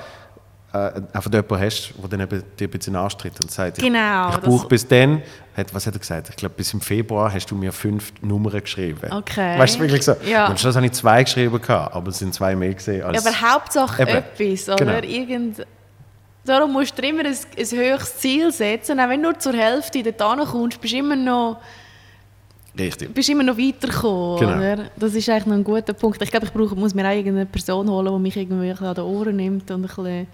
äh, einfach jemanden hast, der dann eben dir ein bisschen anstritt und sagt, Genau, ich, ich brauche bis dann, hat, was hat er gesagt? Ich glaube, bis im Februar hast du mir fünf Nummern geschrieben. Okay. Weißt du, wirklich so? Ja. Und Schluss habe ich zwei geschrieben, gehabt, aber es sind zwei mehr gesehen als... Ja, aber Hauptsache Eben. etwas, oder? Genau. Irgend Darum musst du immer ein, ein höheres Ziel setzen. Auch wenn du nur zur Hälfte dort kommst, bist du immer noch, Richtig. bist immer noch weitergekommen. Genau. Oder? Das ist eigentlich noch ein guter Punkt. Ich glaube, ich brauche, muss mir auch irgendeine Person holen, die mich irgendwie an den Ohren nimmt und ein bisschen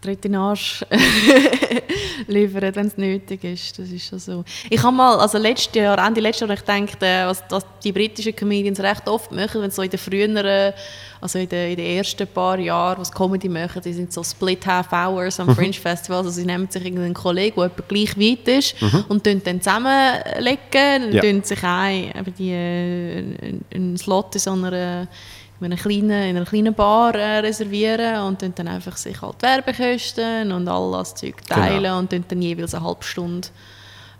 Tritt in den Arsch <laughs> liefert, wenn es nötig ist. Das ist schon so. Ich habe mal, also letztes Jahr, Ende letztes Jahr, ich gedacht, äh, was, was die britischen Comedians recht oft machen, wenn sie so in den früheren, also in den, in den ersten paar Jahren, was Comedy machen, die sind so Split Half Hours am Fringe Festival, also sie nehmen sich irgendeinen Kollegen, der etwa gleich weit ist und tun dann zusammenlegen, Ja. tun sich ein, die, äh, einen Slot in so einer in einer kleinen, in einer kleinen Bar äh, reservieren und dann, einfach sich halt Werbekosten und all das Zeug teilen Genau. und dann, jeweils eine halbe Stunde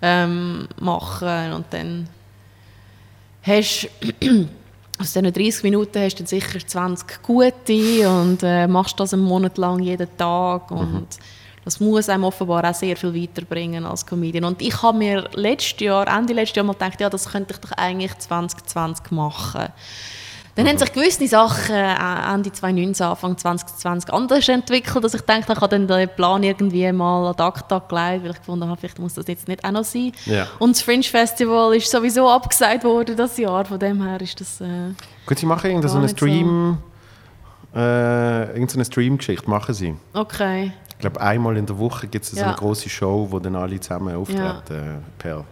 ähm, machen und dann hast <clears throat> aus diesen 30 Minuten hast du dann sicher 20 gute und äh, machst das einen Monat lang jeden Tag und das muss einem offenbar auch sehr viel weiterbringen als Comedian. Und ich habe mir letztes Jahr, Ende letztes Jahr mal gedacht, ja, das könnte ich doch eigentlich 2020 machen. Dann haben sich gewisse Sachen äh, Ende 2019, Anfang 2020 anders entwickelt, dass ich denke, ich habe dann den Plan irgendwie mal an die Akta gelegt, weil ich gefunden habe, vielleicht muss das jetzt nicht auch noch sein. Ja. Und das Fringe Festival ist sowieso abgesagt worden das Jahr, von dem her ist das... Äh, Gut, sie machen irgendeine so eine nicht so. Stream... Äh, irgendeine Stream-Geschichte machen sie. okay. Ich glaube, einmal in der Woche gibt es so Ja. eine große Show, wo dann alle zusammen auftreten per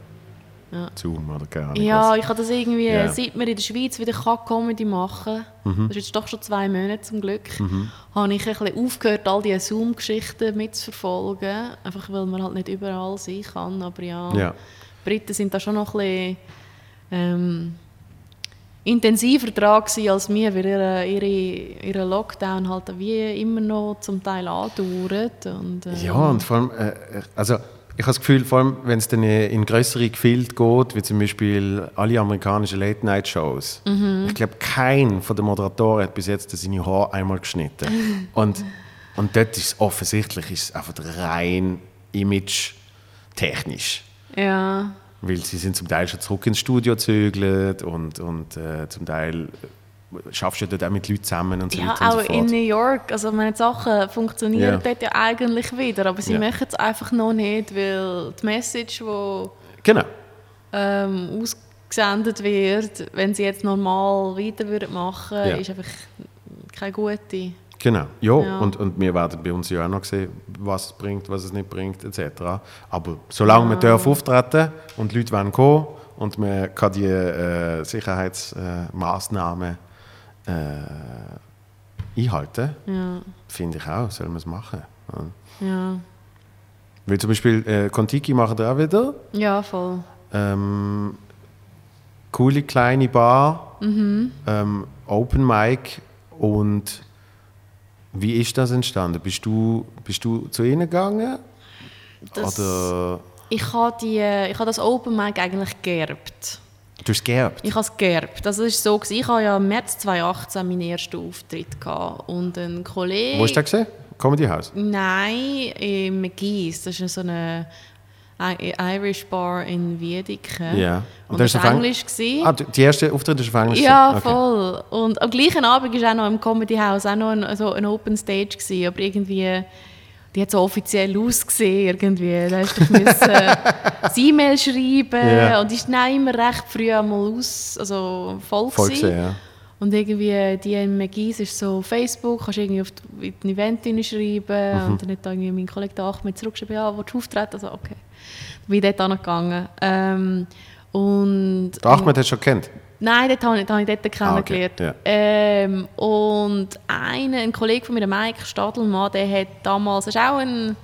Ja. Zoom oder keine Ahnung Ja, was. ich habe das irgendwie, Ja. seit wir in der Schweiz wieder kann Comedy machen Mhm. das ist jetzt doch schon zwei Monate zum Glück, habe ich ein bisschen aufgehört, all diese Zoom-Geschichten mitzuverfolgen, einfach weil man halt nicht überall sein kann, aber ja, Ja. die Briten sind da schon noch ein bisschen ähm, intensiver dran als wir, weil ihre, ihre, ihre Lockdown halt wie immer noch zum Teil andauert und ähm, Ja, und vor allem, äh, also ich habe das Gefühl, vor allem, wenn es dann in größere Gefilde geht, wie zum Beispiel alle amerikanischen Late-Night-Shows, Mhm. ich glaube, kein von den Moderatoren hat bis jetzt seine Haare einmal geschnitten. <laughs> und, und dort ist es offensichtlich ist es einfach rein image-technisch. ja, Weil sie sind zum Teil schon zurück ins Studio gezögert und, und äh, zum Teil schaffst du ja dort auch mit Leuten zusammen und so Ja, weiter und auch so in New York. Also meine Sachen funktionieren Ja. dort ja eigentlich wieder, aber sie Ja. machen es einfach noch nicht, weil die Message, die Genau. ähm, ausgesendet wird, wenn sie jetzt normal weiter würden machen, Ja. ist einfach keine gute. Genau, ja, Ja. Und, und wir werden bei uns ja auch noch sehen, was es bringt, was es nicht bringt, etc. Aber solange wir dürfen auftreten und die Leute wollen kommen und man kann die äh, Sicherheitsmaßnahmen äh, einhalten, Ja, finde ich auch, soll man es machen. Ja. ja, Weil zum Beispiel äh, Kontiki machen wir auch wieder. ja, voll. Ähm, coole kleine Bar, ähm, Open Mic und wie ist das entstanden? Bist du, bist du zu ihnen gegangen? Das, Oder ich habe habe das Open Mic eigentlich geerbt. Du hast es geerbt? Ich habe es geerbt. Also es ist so, ich habe ja im März 2018 meinen ersten Auftritt gehabt und ein Kollege... Wo hast du das gesehen? Comedy House? Nein, in McGee's. Das ist so eine Irish Bar in Wiedeke. Ja. Und, das das war Englisch. gewesen. Ah, die erste Auftritt ist auf Englisch? ja, gewesen? voll. Und am gleichen Abend war auch noch im Comedy House auch noch ein, so ein Open Stage. Gewesen, aber irgendwie die hat so offiziell ausgesehen irgendwie. Da hast du müssen <laughs> ein E-Mail schreiben Ja. und die ist dann immer recht früh einmal aus, also voll, Voll gewesen. gesehen, ja. Und irgendwie die in McGee's ist so Facebook, kannst du irgendwie auf die, ein Event hineinschreiben Mhm. und dann hat da irgendwie mein Kollege Ahmed zurückgeschrieben, ja, willst du auftreten? Also okay. Bin ich dort angegangen. Ähm, und Der Ahmed hast du schon kennt. Nein, dort habe ich, dort habe ich dort Ah, okay, kennengelernt. ja. ähm, und einer, ein Kollege von mir, Mike Stadelmann, der hat damals, ist auch ein,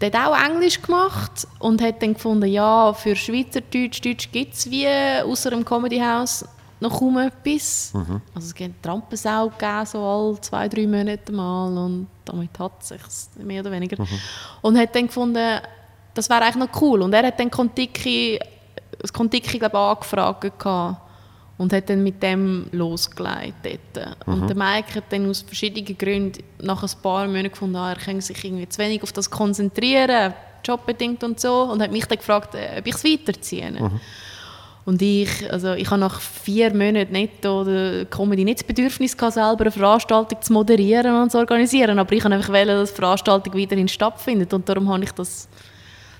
der hat auch Englisch gemacht und hat dann gefunden, ja, für Schweizerdeutsch, Deutsch gibt es wie außer dem Comedy House noch kaum etwas. Mhm. Also es gibt Trampensau so alle zwei, drei Monate mal und damit hat es sich mehr oder weniger. Mhm. Und hat dann gefunden, das wäre eigentlich noch cool. Und er hat dann Kontiki, das Kontiki glaube ich, angefragt gehabt und hat dann mit dem losgelegt dort. Und der Mike hat dann aus verschiedenen Gründen nach ein paar Monaten gefunden, ah, er kann sich irgendwie zu wenig auf das konzentrieren, jobbedingt und so, und hat mich dann gefragt, äh, ob ich es weiterziehe. Und ich, also ich habe nach vier Monaten netto Comedy nicht das Bedürfnis gehabt, selber eine Veranstaltung zu moderieren und zu organisieren, aber ich wollte einfach, wollen, dass die Veranstaltung weiterhin stattfindet und darum habe ich das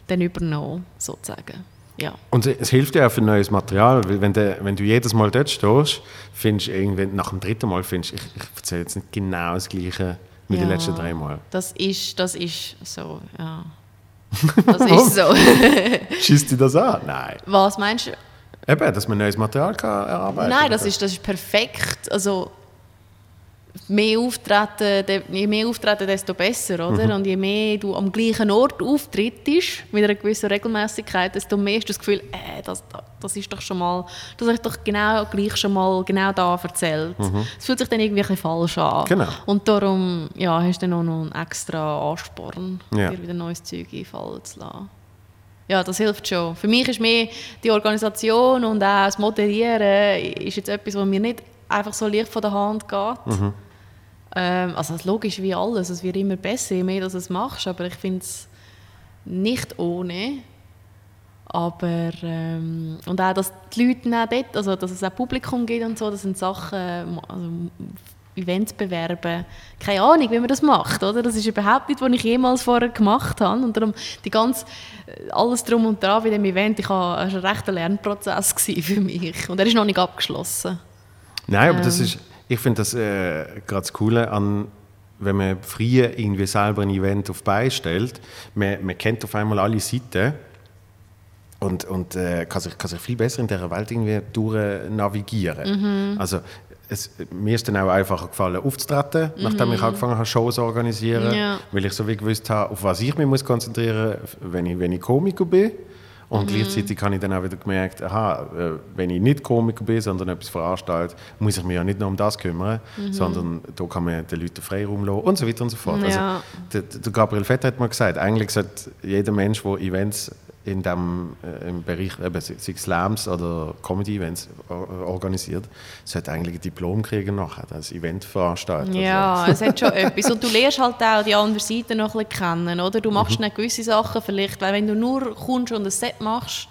dann übernommen, sozusagen. Ja. Und es hilft dir auch für neues Material, weil wenn du, wenn du jedes Mal dort stehst, findest du irgendwann, nach dem dritten Mal findest ich, ich erzähle jetzt nicht genau das Gleiche wie die Ja. letzten drei Mal. Das ist, das ist so, ja. <laughs> Das ist so. Schießt dich das an? Nein. Was meinst du? Eben, dass man neues Material kann erarbeiten Nein, das ist, das ist perfekt. Also, mehr auftreten, je mehr auftreten, desto besser, oder? Mhm. Und je mehr du am gleichen Ort auftrittst, mit einer gewissen Regelmäßigkeit, desto mehr hast du das Gefühl, äh, das, das ist doch schon mal, das habe ich doch genau gleich schon mal genau da erzählt. Es fühlt sich dann irgendwie ein falsch an. Mhm. Genau. Und darum ja, hast du dann auch noch einen extra Ansporn, Ja. dir wieder neues Zeug einfallen zu lassen. Ja, das hilft schon. Für mich ist mehr die Organisation und auch das Moderieren ist jetzt etwas, was mir nicht einfach so leicht von der Hand geht. Ähm, also logisch wie alles, es wird immer besser, je mehr du es machst, aber ich finde es nicht ohne. Aber, ähm, und auch, dass die Leute auch dort, also dass es auch Publikum gibt und so, das sind Sachen, also Events bewerben, keine Ahnung, wie man das macht, oder? Das ist überhaupt nicht, was ich jemals vorher gemacht habe und darum die ganze, alles drum und dran bei dem Event, ich habe, es war ein rechter Lernprozess <laughs> für mich und er ist noch nicht abgeschlossen. Nein, aber das Ähm. ist, ich finde das äh, gerade das Coole an, wenn man früher irgendwie selber ein Event auf stellt, man, man kennt auf einmal alle Seiten und, und äh, kann, sich, kann sich viel besser in dieser Welt irgendwie durch navigieren. Also es, mir ist dann auch einfacher gefallen, aufzutreten, nachdem ich angefangen habe, Shows zu organisieren, Ja. weil ich so wie gewusst habe, auf was ich mich muss konzentrieren muss, wenn ich, wenn ich Komiker bin. Und gleichzeitig habe ich dann auch wieder gemerkt, aha, äh, wenn ich nicht Komiker bin, sondern etwas veranstalte, muss ich mich ja nicht nur um das kümmern, sondern da kann man den Leuten Freiraum lassen und so weiter und so fort. Ja. Also, der, der Gabriel Vetter hat mal gesagt, eigentlich sollte jeder Mensch, der Events in dem äh, im Bereich, eben, sei Slams oder Comedy-Events or- organisiert, sollte eigentlich ein Diplom kriegen nachher, als Eventveranstalter. Ja, <laughs> es hat schon etwas. Und du lernst halt auch die andere Seite noch ein bisschen kennen, oder? Du machst dann gewisse Sachen vielleicht, weil wenn du nur kommst und ein Set machst,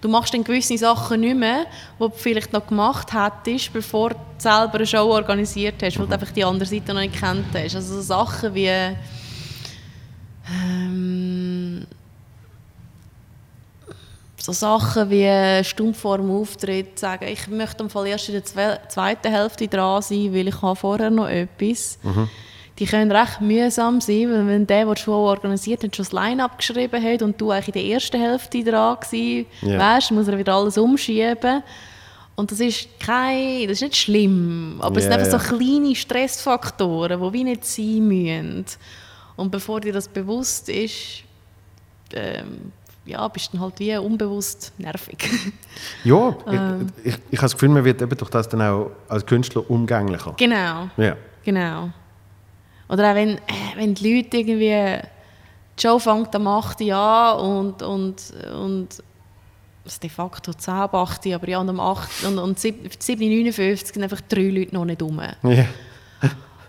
du machst dann gewisse Sachen nicht mehr, die du vielleicht noch gemacht hättest, bevor du selber eine Show organisiert hast, weil du einfach die andere Seite noch nicht kennt hast. Also so Sachen wie ähm, so Sachen wie stumpf vor dem Auftritt sagen, ich möchte am Fall erst in der zwe zweiten Hälfte dran sein, weil ich habe vorher noch etwas. Die können recht mühsam sein, weil wenn der, der Show organisiert hat, schon das Line-Up geschrieben hat und du eigentlich in der ersten Hälfte dran gewesen Ja. wärst, muss er wieder alles umschieben. Und das ist kein, das ist nicht schlimm, aber es sind einfach ja. so kleine Stressfaktoren, die wie nicht sein müssen. Und bevor dir das bewusst ist, ähm, ja, bist du dann halt wie unbewusst nervig. <laughs> Ja, Ähm. ich, ich, ich habe das Gefühl, man wird eben durch das dann auch als Künstler umgänglicher. genau, Ja. genau. Oder auch wenn, äh, wenn die Leute irgendwie, die Show fängt am 8. Uhr an und, und, und es ist de facto 10 ab 8, Uhr, aber ja, und um 8 und, und 7.59 sind einfach drei Leute noch nicht rum. ja.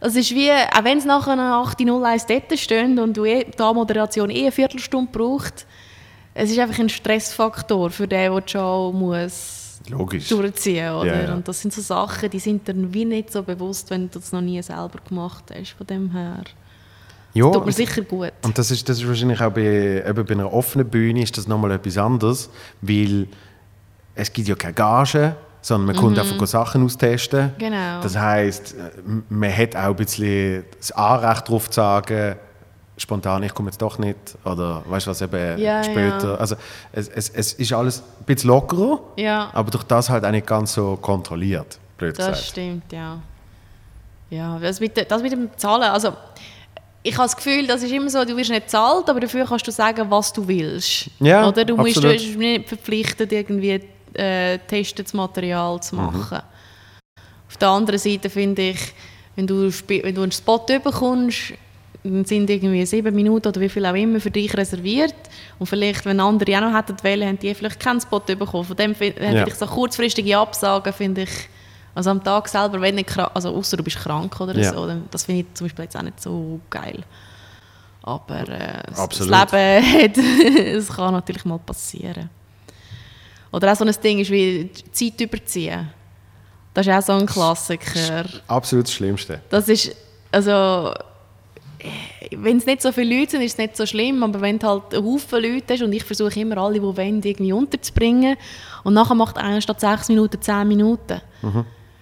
Es ist wie, auch wenn es nachher eine 8.01 dort steht und du eh, die Moderation eh eine Viertelstunde braucht, es ist einfach ein Stressfaktor für den, der Show muss Logisch. durchziehen oder? Ja, ja. Und das sind so Sachen, die sind dann wie nicht so bewusst, wenn du das noch nie selber gemacht hast. Von dem her. Ja, das tut mir und- sicher gut. Und das ist, das ist wahrscheinlich auch bei, eben bei einer offenen Bühne ist das nochmal etwas anderes, weil es gibt ja keine Gage, sondern man kommt einfach Sachen austesten. Mhm. Genau. Das heisst, man hat auch ein bisschen das Anrecht darauf zu sagen, spontan, ich komme jetzt doch nicht, oder weißt du was, eben Ja, später. ja. Also es, es, es ist alles ein bisschen lockerer, Ja. aber durch das halt auch nicht ganz so kontrolliert, blöd Das gesagt. stimmt, ja. Ja, das mit, das mit dem Zahlen, also ich habe das Gefühl, das ist immer so, du wirst nicht bezahlt, aber dafür kannst du sagen, was du willst. Ja, Oder du musst, du absolut. bist nicht verpflichtet, irgendwie äh, testetes Material zu machen. Auf der anderen Seite finde ich, wenn du, wenn du einen Spot bekommst, dann sind irgendwie sieben Minuten oder wie viel auch immer für dich reserviert. Und vielleicht, wenn andere auch noch hätten wollen, haben die vielleicht keinen Spot bekommen. Von dem fin- hätte Ja. ich so kurzfristige Absagen, finde ich, also am Tag selber, wenn nicht krank, also außer du bist krank oder Ja. so, das finde ich zum Beispiel jetzt auch nicht so geil. Aber äh, das- Leben <laughs> hat, es kann natürlich mal passieren. Oder auch so ein Ding ist wie Zeit überziehen. Das ist auch so ein Klassiker. Absolut das Schlimmste. Das ist, also, wenn es nicht so viele Leute sind, ist es nicht so schlimm, aber wenn du halt einen Haufen Leute hast und ich versuche immer alle, die wollen, irgendwie unterzubringen und nachher macht einer statt sechs Minuten zehn Minuten.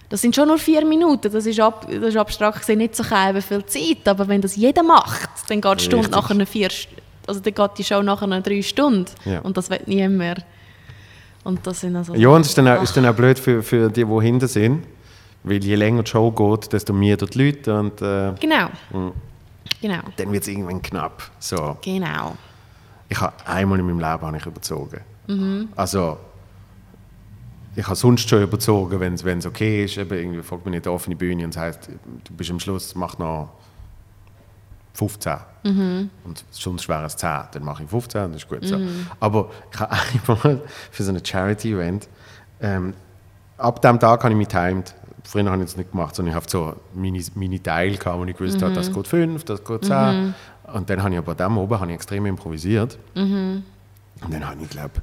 Das sind schon nur vier Minuten, das ist, ab, das ist abstrakt gesehen nicht so viel Zeit, aber wenn das jeder macht, dann geht die Stunde Richtig. nachher eine vier, also dann geht die Show nachher eine drei Stunden Ja. und das wird niemand mehr. Und das sind also Ja, und es ist dann auch, ist dann auch blöd für, für die, die hinten sind, weil je länger die Show geht, desto mehr dort die Leute und äh, Genau. Genau. dann wird es irgendwann knapp. So. Genau. Ich habe einmal in meinem Leben habe ich überzogen. Mhm. Also, ich habe sonst schon überzogen, wenn es okay ist. Eben, irgendwie folgt mir nicht auf die Bühne und sagt, du bist am Schluss, mach noch 15. Mhm. Und sonst wäre es 10. Dann mache ich 15 und das ist gut so. Mhm. Aber ich habe <laughs> einmal für so ein Charity-Event, ähm, ab dem Tag habe ich mich timed. Früher habe ich das nicht gemacht, sondern ich habe so meine, meine Teile gehabt, wo ich gewusst habe, das geht 5, das geht 10. Und dann habe ich aber dem oben habe ich extrem improvisiert. Und dann habe ich, glaube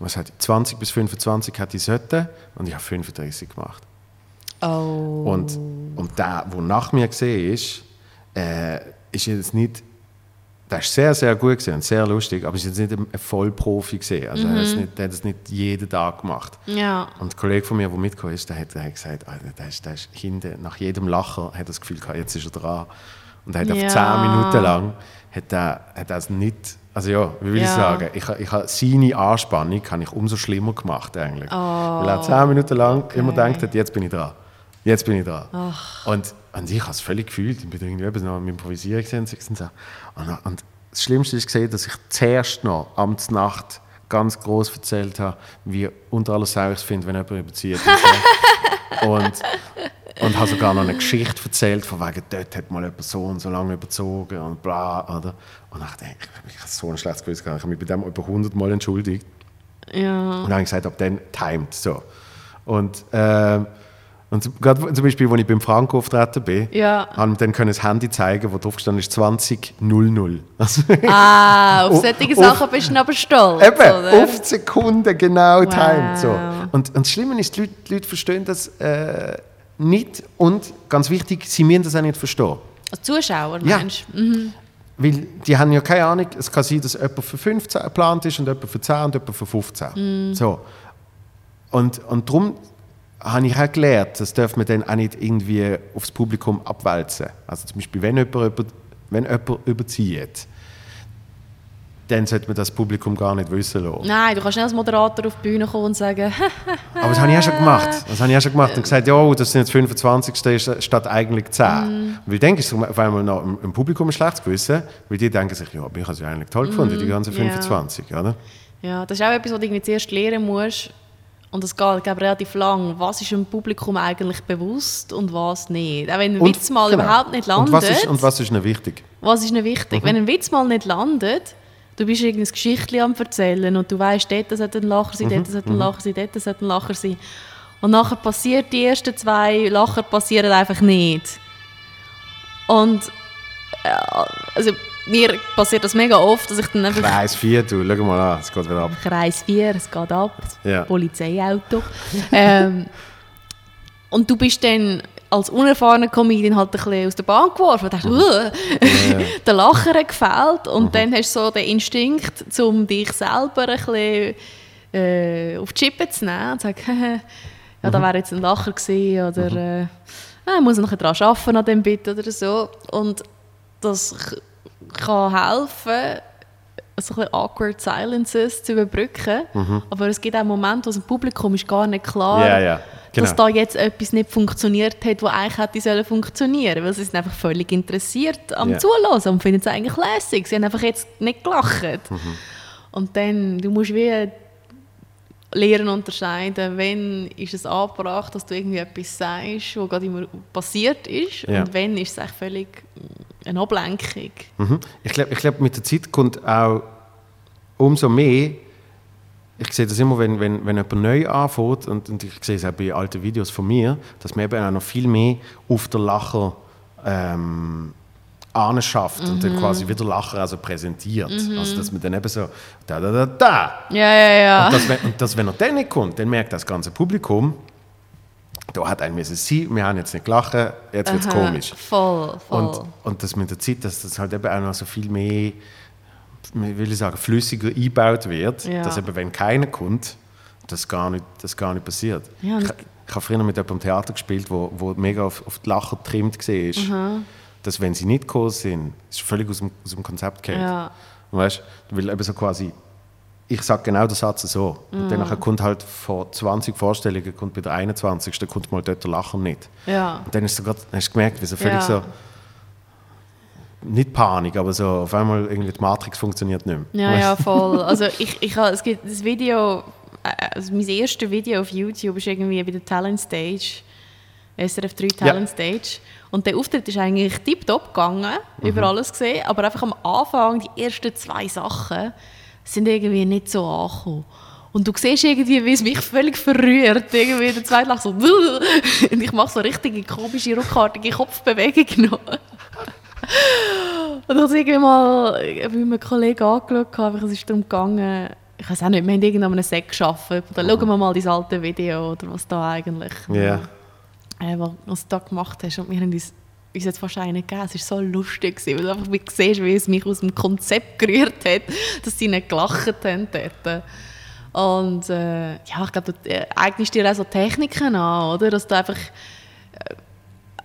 was hat ich, 20 bis 25 hatte ich sollten und ich habe 35 gemacht. Oh. Und, und der, der nach mir gesehen ist, äh, ist jetzt nicht, der ist sehr, sehr gut gewesen und sehr lustig, aber ist jetzt nicht ein Vollprofi gesehen. Also er, hat es nicht, der hat es nicht jeden Tag gemacht. Ja. Und ein Kollege von mir, der mitgekommen ist, der hat, der hat gesagt, Alter, der ist, der ist hinten, nach jedem Lacher hat er das Gefühl gehabt, jetzt ist er dran. Und er hat Ja. auf 10 Minuten lang, hat er, hat er nicht, also ja, wie will ich Ja. sagen, ich, ich habe seine Anspannung habe ich umso schlimmer gemacht eigentlich. Oh. Weil er 10 Minuten lang immer gedacht hat, jetzt bin ich dran. Jetzt bin ich dran. Ach. Und, und ich habe es völlig gefühlt. Ich bin irgendwie eben noch am Improvisieren und so. Und, und das Schlimmste ist gesehen, dass ich zuerst noch am Nacht ganz groß erzählt habe, wie unter aller Sau ich finde, wenn jemand überzieht. <laughs> Und, und, habe sogar noch eine Geschichte erzählt, von wegen, dort hat mal jemand so und so lange überzogen und bla. Oder? Und ich dachte, ich habe so ein schlechtes Gewissen gehabt. Ich habe mich bei dem über 100 Mal entschuldigt. Ja. Und habe ich gesagt, ab dann timed. So. Und, ähm, und gerade zum Beispiel, als ich beim Franco auftreten bin, Ja. haben wir dann können das Handy zeigen, wo drauf gestanden ist 20.00. Also, Ah, auf <laughs> solche auf- Sachen bist du aber stolz, eben, oder? auf die Sekunde genau Wow. timed. So. Und, und das Schlimme ist, die Leute, die Leute verstehen das äh, nicht und, ganz wichtig, sie müssen das auch nicht verstehen. Als Zuschauer, Ja. meinst du? Mhm. Weil die haben ja keine Ahnung, es kann sein, dass jemand für 15 geplant ist und jemand für 10 und jemand für 15. So. Und, und darum habe ich auch gelernt, das darf man dann auch nicht irgendwie aufs Publikum abwälzen. Also zum Beispiel, wenn jemand, über, wenn jemand überzieht, dann sollte man das Publikum gar nicht wissen lassen. Nein, du kannst nicht als Moderator auf die Bühne kommen und sagen, <laughs> Aber das habe ich auch schon gemacht. Das habe ich auch schon gemacht und gesagt, ja, oh, das sind jetzt 25. ist statt eigentlich 10. Weil dann ist auf einmal noch im, Publikum ein schlechtes Gewissen, weil die denken sich, ja, mich habe es ja eigentlich toll gefunden, die ganzen Ja. 25, oder? ja, das ist auch etwas, was du irgendwie zuerst lernen musst. Und das geht glaube ich, relativ lang. Was ist dem Publikum eigentlich bewusst und was nicht? Auch wenn ein Witz mal genau. überhaupt nicht landet. Und was ist, und was ist ihnen wichtig? Was ist ihnen wichtig? Mhm. Wenn ein Witz mal nicht landet, du bist irgendein Geschichtchen am erzählen und du weißt, dort sollte ein Lacher sein, Mhm. dort sollte ein Lacher sein, dort sollte ein Lacher sein. Und nachher passiert die ersten zwei Lacher passieren einfach nicht. Und äh, also mir passiert das mega oft, dass ich dann einfach Kreis 4, du, schau mal an, es geht wieder ab. Kreis 4, es geht ab, Ja. Polizeiauto. ähm, und du bist dann als unerfahrener Comedian halt ein bisschen aus der Bahn geworfen. Ich dachte, Mhm. uh, <laughs> der Lacher hat gefehlt. Und dann hast du so den Instinkt, um dich selber ein bisschen äh, auf die Chippe zu nehmen und zu sagen, <laughs> ja, da wäre jetzt ein Lacher gewesen oder äh, ah, ich muss noch daran arbeiten an dem Bit oder so. Und das kann helfen, so ein awkward silences zu überbrücken. Aber es gibt auch Momente, wo im Publikum ist gar nicht klar Mhm. Ja, ja, genau. dass da jetzt etwas nicht funktioniert hat, was eigentlich hätte sollen funktionieren, weil sie sind einfach völlig interessiert am Ja. Zuhören und finden es eigentlich lässig. Sie haben einfach jetzt nicht gelacht. Mhm. Und dann, du musst wie lernen unterscheiden, wenn ist es angebracht, dass du irgendwie etwas sagst, was gerade immer passiert ist und wenn ist es eigentlich völlig eine Ablenkung. Mhm. Ich glaube, ich glaub, mit der Zeit kommt auch umso mehr, ich sehe das immer, wenn, wenn, wenn jemand neu anfängt, und, und ich sehe es auch bei alten Videos von mir, dass man eben auch noch viel mehr auf der Lacher ähm, anschafft und Mhm. dann quasi wieder Lacher also präsentiert. Also dass man dann eben so da, da, da, da. Ja, ja, ja. Und, das, wenn- und das, wenn er dann nicht kommt, dann merkt das ganze Publikum, da hat ein müssen sein, wir haben jetzt nicht gelacht, jetzt wird es komisch. Voll, voll. Und, und das mit der Zeit, dass das halt eben auch noch so viel mehr, will ich sagen, flüssiger eingebaut wird, Ja. dass eben, wenn keiner kommt, das gar nicht, das gar nicht passiert. Ja, ich ich habe früher mit jemandem Theater gespielt, wo, wo mega auf, auf die Lacher getrimmt war, dass wenn sie nicht gekommen sind, ist völlig aus dem, aus dem Konzept gefallen. Ja. Weißt, weil eben so quasi, ich sage genau den Satz so. Und dann nachher kommt halt vor 20 Vorstellungen, kommt bei der 21. kommt mal dort der Lacher nicht. ja. Und dann ist so grad, hast du gemerkt, wie so völlig Ja. so, nicht Panik, aber so auf einmal irgendwie die Matrix funktioniert nicht mehr. Ja, ja, voll. Also ich, ich es gibt das Video, äh, also mein erstes Video auf YouTube ist irgendwie bei der Talent Stage, SRF 3 Talent Stage. Und der Auftritt ist eigentlich tiptop gegangen, Mhm. über alles gesehen, aber einfach am Anfang, die ersten zwei Sachen, sind irgendwie nicht so angekommen. Und du siehst irgendwie, wie es mich völlig verrührt. Irgendwie der zweite lacht so <laughs> und ich mache so richtige komische, ruckartige Kopfbewegungen noch. Und ich habe irgendwie mal mit einem Kollegen angeschaut, einfach, es ist darum gegangen, ich weiß auch nicht, wir haben irgendwann einen Set geschaffen. Dann schauen wir mal dieses alte Video oder was da eigentlich, Ja. äh, was, was du da gemacht hast. Und wir haben uns, uns jetzt einen gegeben. Es war so lustig, weil du einfach wie siehst, wie es mich aus dem Konzept gerührt hat, dass sie nicht gelacht haben dort. Und äh, ja, ich glaube, du äh, eignest dir auch so Techniken an, oder? Dass du einfach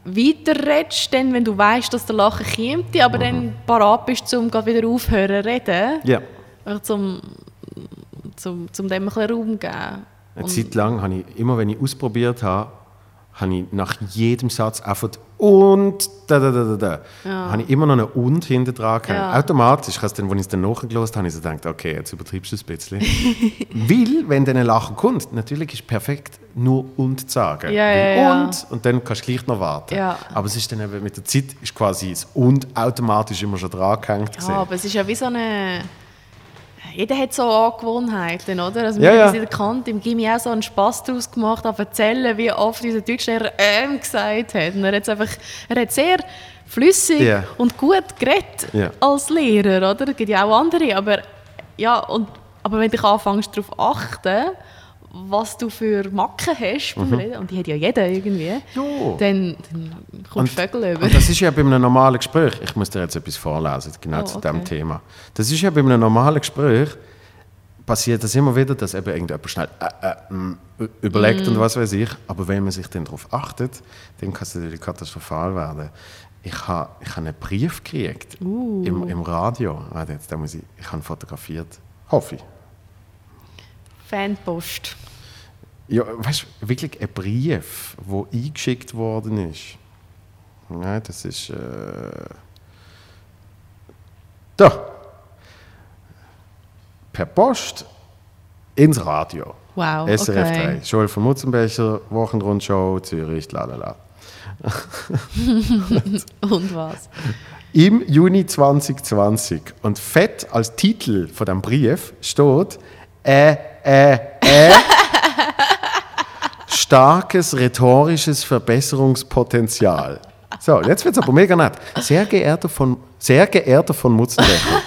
weiterredest, dann, wenn du weißt, dass der Lachen kommt, aber dann parat bist, um wieder aufhören zu reden. Ja. Einfach zum, zum, zum dem ein bisschen Raum geben. Eine Zeit lang habe ich, immer wenn ich ausprobiert habe, habe ich nach jedem Satz einfach und da, da, da, da, da. Habe ich immer noch ein und hinten dran. Ja. Automatisch, ich dann, als ich es dann nachgelost habe, habe ich so gedacht, okay, jetzt übertreibst du es ein bisschen. <laughs> Weil, wenn dann ein Lachen kommt, natürlich ist perfekt, nur und zu sagen. Ja, ja, ja. Und, und dann kannst du gleich noch warten. Ja. Aber es ist dann eben, mit der Zeit ist quasi das und automatisch immer schon dran gehängt. Ja, aber es ist ja wie so eine... Jeder hat so Angewohnheiten, oder? Also Ja, wir ja. haben in der Kante im Gimmi auch so einen Spass daraus gemacht, an erzählen, wie oft unser Deutschlehrer «ähm» gesagt hat. Und er hat einfach, er hat sehr flüssig Ja. und gut geredet Ja. als Lehrer, oder? Es gibt ja auch andere, aber ja, und, aber wenn du anfängst darauf zu achten, was du für Macken hast beim Reden, und die hat ja jeder irgendwie, Mhm. Ja. dann, dann kommst du Vögel über. Und das ist ja bei einem normalen Gespräch, ich muss dir jetzt etwas vorlesen, genau Oh, zu okay. diesem Thema. Das ist ja bei einem normalen Gespräch, passiert das immer wieder, dass eben irgendjemand schnell äh, äh, mm, überlegt Mm. und was weiß ich. Aber wenn man sich dann darauf achtet, dann kann es natürlich katastrophal werden. Ich habe ich ha einen Brief gekriegt Uh. im, im Radio. Warte, jetzt, da muss ich, ich habe fotografiert. Hoffe ich. Fanpost. Ja, weißt du, wirklich ein Brief, der eingeschickt worden ist. Nein, das ist. Äh, da. Per Post ins Radio. Wow, SRF okay. 3. Joel von Mutzenbecher, Wochenrundschau, Zürich, lalala. <laughs> Und was? Im Juni 2020. Und fett als Titel von dem Brief steht äh, äh, äh. Starkes rhetorisches Verbesserungspotenzial. So, jetzt wird es aber mega nett. Sehr geehrter von, sehr geehrter von Mutzenbecher.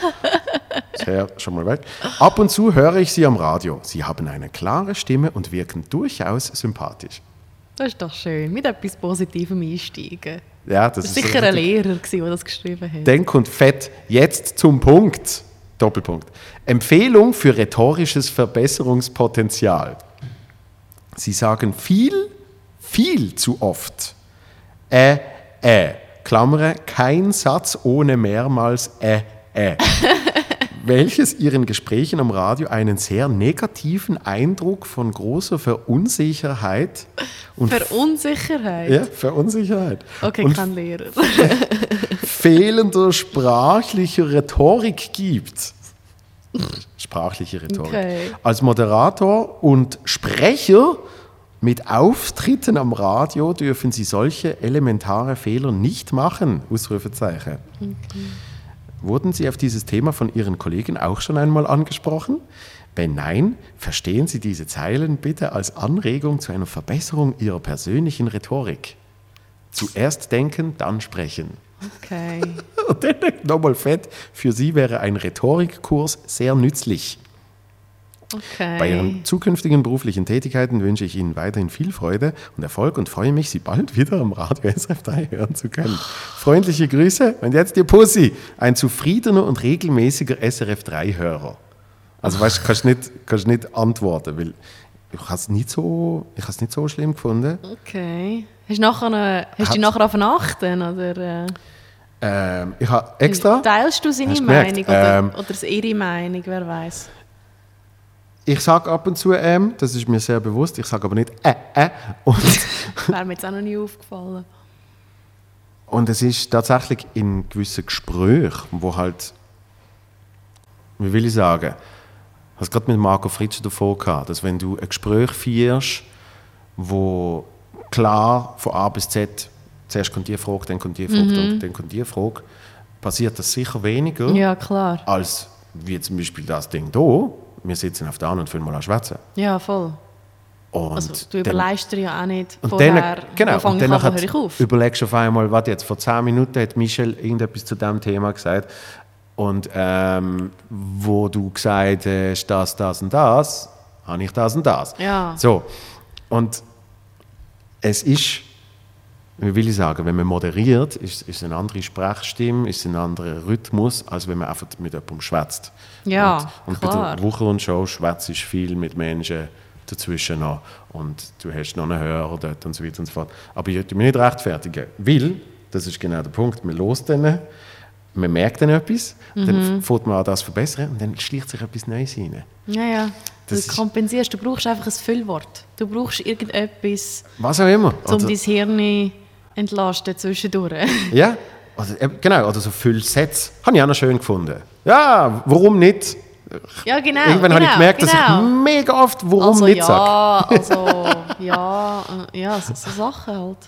Sehr, schon mal weg. Ab und zu höre ich Sie am Radio. Sie haben eine klare Stimme und wirken durchaus sympathisch. Das ist doch schön. Mit etwas Positivem einsteigen. Ja, das, Das war sicher ein Lehrer, gewesen, der das geschrieben hat. Denk und fett. Jetzt zum Punkt. Doppelpunkt. Empfehlung für rhetorisches Verbesserungspotenzial. Sie sagen viel, viel zu oft. Äh, äh. Klammere, kein Satz ohne mehrmals äh, äh. <laughs> welches Ihren Gesprächen am Radio einen sehr negativen Eindruck von großer Verunsicherheit und Verunsicherheit. ja, Verunsicherheit Okay, und kein Lehrer. fehlender sprachlicher Rhetorik gibt. Sprachliche Rhetorik. Okay. Als Moderator und Sprecher mit Auftritten am Radio dürfen Sie solche elementare Fehler nicht machen. Ausrufezeichen. Wurden Sie auf dieses Thema von Ihren Kollegen auch schon einmal angesprochen? Wenn nein, verstehen Sie diese Zeilen bitte als Anregung zu einer Verbesserung Ihrer persönlichen Rhetorik. Zuerst denken, dann sprechen. Okay. <laughs> Und dann nochmal fett, für Sie wäre ein Rhetorikkurs sehr nützlich. Okay. Bei Ihren zukünftigen beruflichen Tätigkeiten wünsche ich Ihnen weiterhin viel Freude und Erfolg und freue mich, Sie bald wieder am Radio SRF3 hören zu können. Freundliche Grüße und jetzt Ihr Pussy, ein zufriedener und regelmäßiger SRF3-Hörer. Also weißt du, kannst nicht, kannst nicht antworten, weil ich habe es nicht, so, ich nicht so schlimm gefunden. Okay. Hast du nachher, noch- hast du Hat- dich nachher vernachten oder äh, Ähm, ich habe extra... teilst du seine du? Meinung oder, Ähm, oder ihre Meinung, wer weiß? Ich sage ab und zu ähm, das ist mir sehr bewusst, ich sage aber nicht äh, äh. Und, <laughs> Wäre mir jetzt auch noch nie aufgefallen. und es ist tatsächlich in gewissen Gesprächen, wo halt, wie will ich sagen, ich habe es gerade mit Marco Fritsch davor gehabt, dass wenn du ein Gespräch führst, wo klar von A bis Z, zuerst kommt die Frage, dann kommt die Frage, dann, dann kommt die Frage, passiert das sicher weniger, Ja, klar. als wie zum Beispiel das Ding hier, wir sitzen auf der anderen und fünf mal an schwätzen. Ja, voll. Und Also, du dir ja auch nicht Und vorher, dann, genau, und ich dann hat- höre ich auf. überlegst du auf einmal, warte jetzt, vor 10 Minuten hat Michel irgendetwas zu diesem Thema gesagt und ähm, wo du gesagt hast, das, das und das, habe ich das und das. Ja. So, und es ist, wie will ich sagen, wenn man moderiert, ist, ist eine andere Sprechstimme, ist ein anderer Rhythmus, als wenn man einfach mit jemandem schwätzt. Ja, und, und klar. bei der Wochenendshow schwätzt viel mit Menschen dazwischen noch und du hast noch einen Hörer dort und so weiter und so fort. Aber ich würde mich nicht rechtfertigen, weil, das ist genau der Punkt, man los dann, man merkt dann etwas, Mhm. dann fängt man an, das zu verbessern und dann schleicht sich etwas Neues rein. Ja, ja. Du Das ist- kompensierst. Du brauchst einfach ein Füllwort. Du brauchst irgendetwas, Was auch immer. um Oder- dein Hirn entlasten zwischendurch. Ja, also, genau, oder so Füllsätze. Habe ich auch noch schön gefunden. Ja, warum nicht? ja, genau. Irgendwann genau, habe ich gemerkt, genau. dass ich mega oft warum also, nicht ja, sage. also, ja, äh, ja, so, so Sachen halt.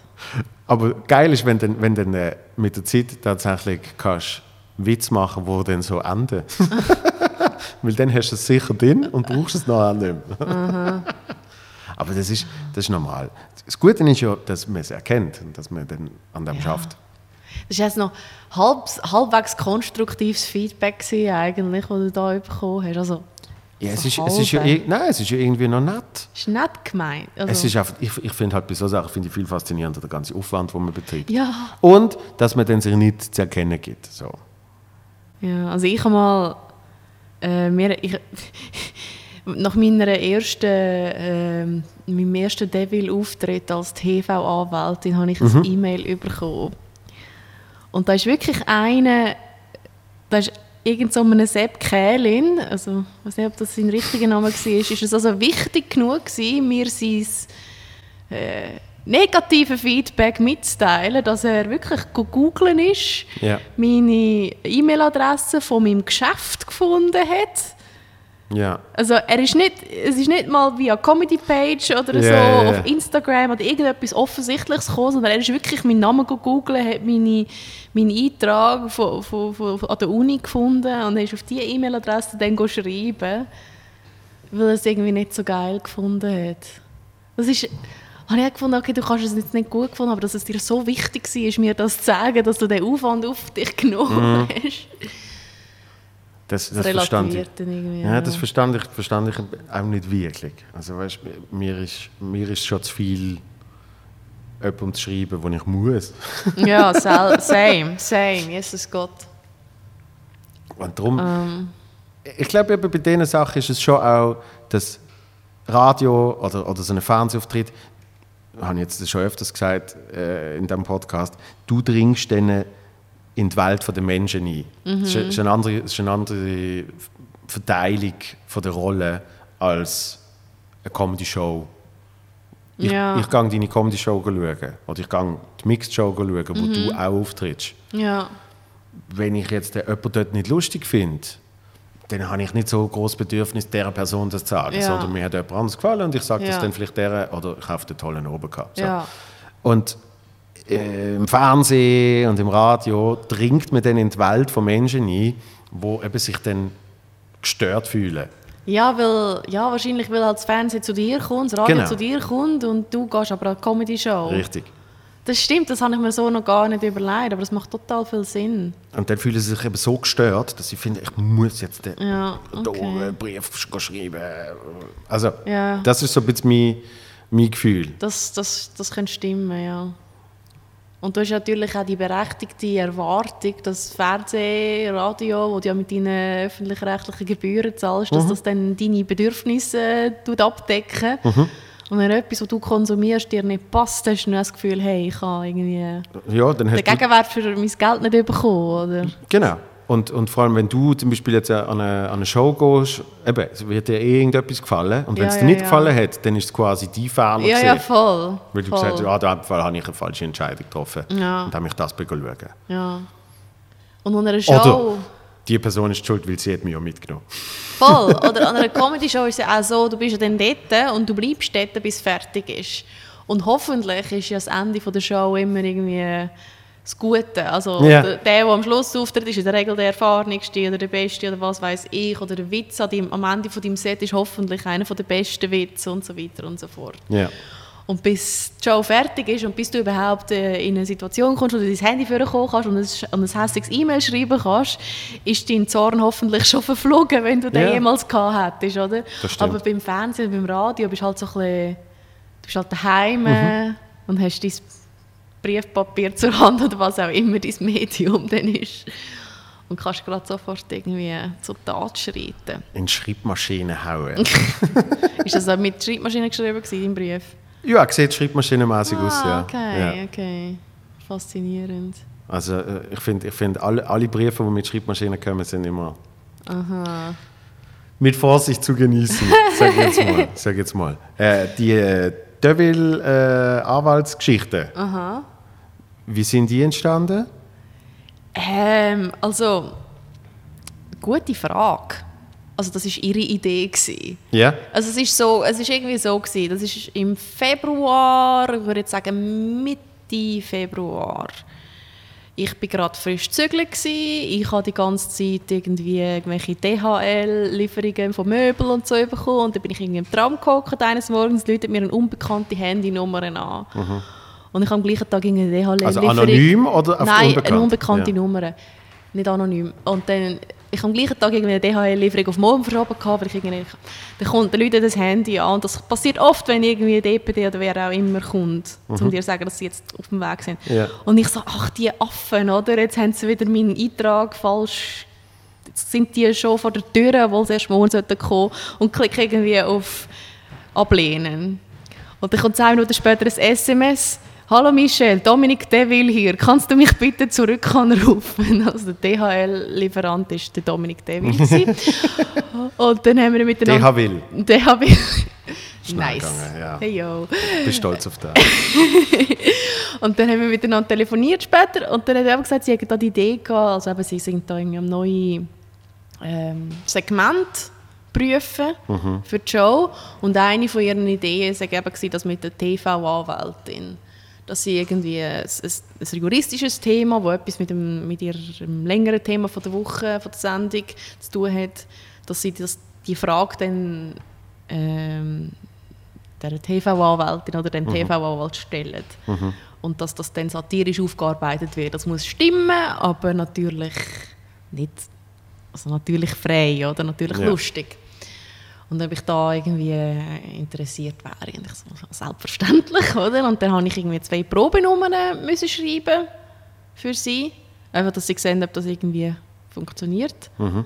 Aber geil ist, wenn du wenn dann, äh, mit der Zeit tatsächlich kannst Witz machen, wo dann so enden. <laughs> Weil dann hast du es sicher drin und brauchst es nachher nicht mehr. Aber das ist, das ist normal. Das Gute ist ja, dass man es erkennt und dass man dann an dem Ja. schafft. Das war jetzt noch halb, halbwegs konstruktives Feedback gewesen, eigentlich, das du da bekommen hast. Also, Ja, es ist, es ist ja, nein, es ist ja irgendwie noch nett. ist nett gemeint. Also, Es ist einfach, ich, ich finde halt bei so Sachen finde ich viel faszinierender der ganze Aufwand, den man betreibt. ja, Und dass man dann sich nicht zu erkennen gibt. So. ja, also ich habe mal äh, mir, ich, <laughs> nach meiner ersten, ähm, meinem ersten Devil-Auftritt als TV-Anwältin habe ich Mhm. ein E-Mail bekommen. Und da ist wirklich eine, da ist irgend so eine Sepp Kählin, also ich weiß nicht, ob das sein richtiger Name war, ist es also wichtig genug gewesen, mir sein äh, negative Feedback mitzuteilen, dass er wirklich go- googeln ist, Ja. meine E-Mail-Adresse von meinem Geschäft gefunden hat. Ja. Also er ist nicht, es ist nicht mal via Comedy-Page oder so ja, ja. auf Instagram oder irgendetwas Offensichtliches gekommen, sondern er ist wirklich meinen Namen googeln, hat meine, meinen Eintrag von, von, von, an der Uni gefunden und ist auf diese E-Mail-Adresse dann go schreiben, weil er es irgendwie nicht so geil gefunden hat. Das ist, habe ich auch gefunden, okay, du kannst es jetzt nicht gut gefunden, aber dass es dir so wichtig war, mir das zu sagen, dass du den Aufwand auf dich genommen Mhm. hast. Das, Das das verstand ich. Ja, das verstand ich, verstand ich auch nicht wirklich. Also weißt, mir ist, mir ist schon zu viel jemandem zu schreiben, wo ich muss. <laughs> ja, same, same, Jesus Gott. Und darum, ich glaube, bei diesen Sachen ist es schon auch, dass Radio oder, oder so ein Fernsehauftritt, habe ich jetzt schon öfters gesagt äh, in diesem Podcast, du dringst dann in die Welt der Menschen ein. Es ist, ist, eine andere, es ist eine andere Verteilung von der Rolle als eine Comedy-Show. Ich, Ja. ich gehe deine Comedy-Show schauen oder ich gehe die Mixed-Show schauen, wo du auch auftrittst Ja, wenn ich jetzt den jemanden dort nicht lustig finde, dann habe ich nicht so großes Bedürfnis, dieser Person das zu sagen. Ja. Sondern mir hat jemand anderes gefallen und ich sage das Ja. dann vielleicht der oder ich habe den tollen oben gehabt. So. Und äh, im Fernsehen und im Radio dringt man dann in die Welt von Menschen ein, die eben sich dann gestört fühlen. Ja, weil, ja, wahrscheinlich, weil halt das Fernsehen zu dir kommt, das Radio Genau. zu dir kommt und du gehst aber an die Comedy-Show. Richtig. Das stimmt, das habe ich mir so noch gar nicht überlegt, aber das macht total viel Sinn. Und dann fühlen sie sich eben so gestört, dass sie finden, ich muss jetzt den Ja, okay. einen Brief sch- schreiben. Also, Ja. das ist so ein bisschen mein, mein Gefühl. Das, das, das könnte stimmen, ja. Und du hast natürlich auch die berechtigte Erwartung, dass Fernsehen, Radio, wo du ja mit deinen öffentlich-rechtlichen Gebühren zahlst, Mhm. dass das dann deine Bedürfnisse äh, abdecken Mhm. Und wenn etwas, was du konsumierst, dir nicht passt, hast du nur das Gefühl, hey, ich habe irgendwie Ja, den Gegenwert für mein Geld nicht bekommen, oder? genau. Und, und vor allem, wenn du zum Beispiel jetzt an eine, an eine Show gehst, eben, wird dir eh irgendetwas gefallen. Und wenn Ja, es dir ja, nicht ja. gefallen hat, dann ist es quasi dein Fehler. Ja, gewesen. ja, voll. Weil du voll. gesagt hast, diesem Fall habe ich eine falsche Entscheidung getroffen. Und habe mich das schauen. Ja. Und an einer Show... Oder die Person ist schuld, weil sie hat mich ja mitgenommen. Voll. <laughs> Oder an einer Comedy-Show ist es ja auch so, du bist ja dann dort und du bleibst dort, bis es fertig ist. Und hoffentlich ist ja das Ende von der Show immer irgendwie das Gute. Also Ja. der, der, am Schluss auftritt, ist in der Regel der Erfahrenste oder der Beste oder was weiß ich. Oder der Witz an deinem, am Ende von deinem Set ist hoffentlich einer der besten Witze und so weiter und so fort. Ja. Und bis die Show fertig ist und bis du überhaupt äh, in eine Situation kommst, wo du dein Handy vorkommen kannst und ein, und ein hässliches E-Mail schreiben kannst, ist dein Zorn hoffentlich schon verflogen, wenn du den Ja. jemals gehabt hättest, oder? Aber beim Fernsehen, beim Radio bist du halt so ein bisschen, du bist halt daheim Mhm. äh, und hast dein Briefpapier <laughs> zur Hand oder was auch immer dein Medium <laughs> dann ist. Und kannst gerade sofort irgendwie zur Tat schreiten. In Schreibmaschine hauen. <laughs> ist das auch mit Schreibmaschine geschrieben gewesen, dein Brief? ja, sieht schreibmaschinenmäßig aus. Ah, Ja. okay, Ja. okay. Faszinierend. Also äh, ich finde, ich find, alle, alle Briefe, die mit Schreibmaschinen kommen, sind immer mit Vorsicht zu genießen. Sag ich jetzt mal. Sag jetzt mal. Äh, die äh, Deville äh, Anwaltsgeschichte. Wie sind die entstanden? Ähm, also, gute Frage. Also das war ihre Idee. Gewesen. Ja? Also es ist, so, es ist irgendwie so, gewesen. das ist im Februar, ich würde jetzt sagen Mitte Februar. Ich war gerade frisch gezügelt, gewesen. ich habe die ganze Zeit irgendwie irgendwelche DHL-Lieferungen von Möbeln und so bekommen und dann bin ich irgendwie im Tram gehockt eines Morgens, läutet mir eine unbekannte Handynummer an. Und ich habe am gleichen Tag eine DHL-Lieferung... Also anonym oder auf Nein, unbekannt? eine unbekannte Ja. Nummer. Nicht anonym. Und dann, ich habe am gleichen Tag eine DHL-Lieferung auf morgen verschoben, weil ich irgendwie, dann kommt der Leute das Handy an. Und das passiert oft, wenn irgendwie DPD oder wer auch immer kommt, um dir zu sagen, dass sie jetzt auf dem Weg sind. Mhm. Ja. Und ich so, ach, die Affen, oder? Jetzt haben sie wieder meinen Eintrag falsch... Jetzt sind die schon vor der Tür, obwohl sie erst morgen sollten kommen und klicke irgendwie auf Ablehnen. Und dann kommt zwei Minuten später ein SMS. Hallo Michel, Dominik Deville hier. Kannst du mich bitte zurück anrufen? <laughs> Also der DHL-Lieferant war der Dominik Deville. <laughs> Und dann haben wir miteinander... DHL. Schnell nice. gegangen, ja. Hey yo. Ich bin stolz auf das. <laughs> Und dann haben wir miteinander telefoniert später und dann hat er gesagt, sie hätten da die Idee gehabt, also eben, sie sind da irgendwie am neuen ähm, Segment prüfen für die Show und eine von ihren Ideen war eben, gewesen, das mit der TV-Anwältin. Dass sie irgendwie ein, ein, ein juristisches Thema, das etwas mit, dem, mit ihrem längeren Thema von der Woche, von der Sendung zu tun hat, dass sie das, die Frage dann ähm, der TV-Anwältin oder dem TV-Anwalt stellen. Und dass das dann satirisch aufgearbeitet wird. Das muss stimmen, aber natürlich nicht, also natürlich frei oder natürlich Ja. lustig. Und ob ich da irgendwie äh, interessiert wäre. Und ich so, selbstverständlich, oder? Und dann habe ich irgendwie zwei Probenummern müssen schreiben für sie. Einfach, dass sie sehen, ob das irgendwie funktioniert. Mhm.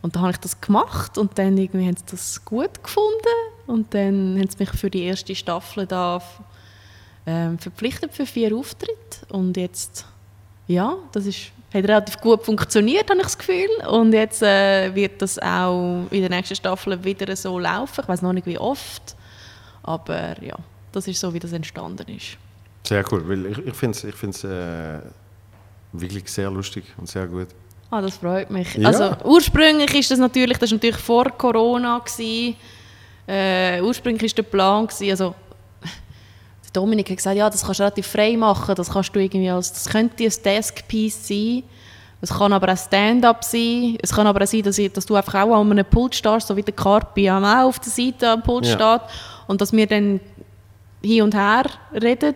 Und dann habe ich das gemacht und dann irgendwie haben sie das gut gefunden. Und dann haben sie mich für die erste Staffel da ähm, verpflichtet für vier Auftritte. Und jetzt, ja, das ist, hat relativ gut funktioniert, habe ich das Gefühl. Und jetzt äh, wird das auch in der nächsten Staffel wieder so laufen. Ich weiß noch nicht, wie oft. Aber ja, das ist so, wie das entstanden ist. Sehr cool, weil ich, ich finde es ich find's, äh, wirklich sehr lustig und sehr gut. Ah, das freut mich. Ja. Also ursprünglich ist das natürlich, das ist natürlich vor Corona gewesen. Äh, ursprünglich ist der Plan gewesen, also Dominik hat gesagt, ja, das kannst du relativ frei machen, das kannst du irgendwie als, das könnte ein Desk-Piece sein. Es kann aber auch Stand-up sein. Es kann aber auch sein, dass, ich, dass du einfach auch an einem Pult stehst, so wie der Carpi auch auf der Seite am Pult Ja. steht. Und dass wir dann hin und her reden.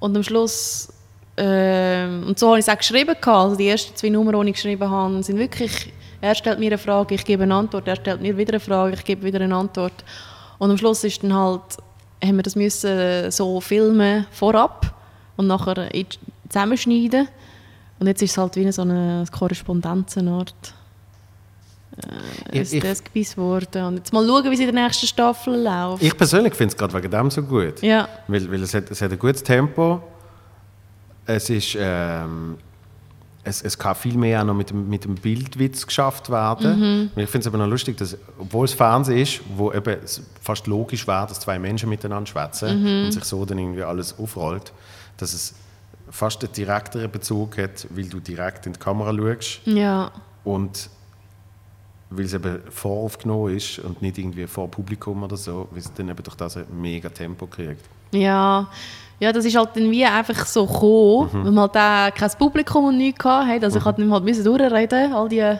Und am Schluss, ähm, und so habe ich es auch geschrieben. gehabt. Also die ersten zwei Nummern, die ich geschrieben habe, sind wirklich, er stellt mir eine Frage, ich gebe eine Antwort, er stellt mir wieder eine Frage, ich gebe wieder eine Antwort. Und am Schluss ist dann halt, haben wir das müssen so filmen vorab und nachher zusammenschneiden. Und jetzt ist es halt wie so eine Korrespondenzenart. Äh, Ich- ein ich- Deskpiece geworden. Und jetzt mal schauen, wie es in der nächsten Staffel läuft. Ich persönlich finde es gerade wegen dem so gut. ja. Weil, weil es, hat, es hat ein gutes Tempo. Es ist. Ähm, es, es kann viel mehr auch noch mit dem, mit dem Bildwitz geschafft werden. Weil Ich finde es aber noch lustig, dass, obwohl es Fernsehen ist, wo eben es fast logisch wäre, dass zwei Menschen miteinander schwätzen und sich so dann irgendwie alles aufrollt, dass es fast einen direkteren Bezug hat, weil du direkt in die Kamera schaust Ja. und weil es eben voraufgenommen ist und nicht irgendwie vor Publikum oder so, weil es dann eben durch das ein mega Tempo kriegt. Ja, ja, das ist halt dann wie einfach so gekommen, Mhm. weil man halt auch kein Publikum und nichts hatte. Also ich musste halt müssen durchreden, all die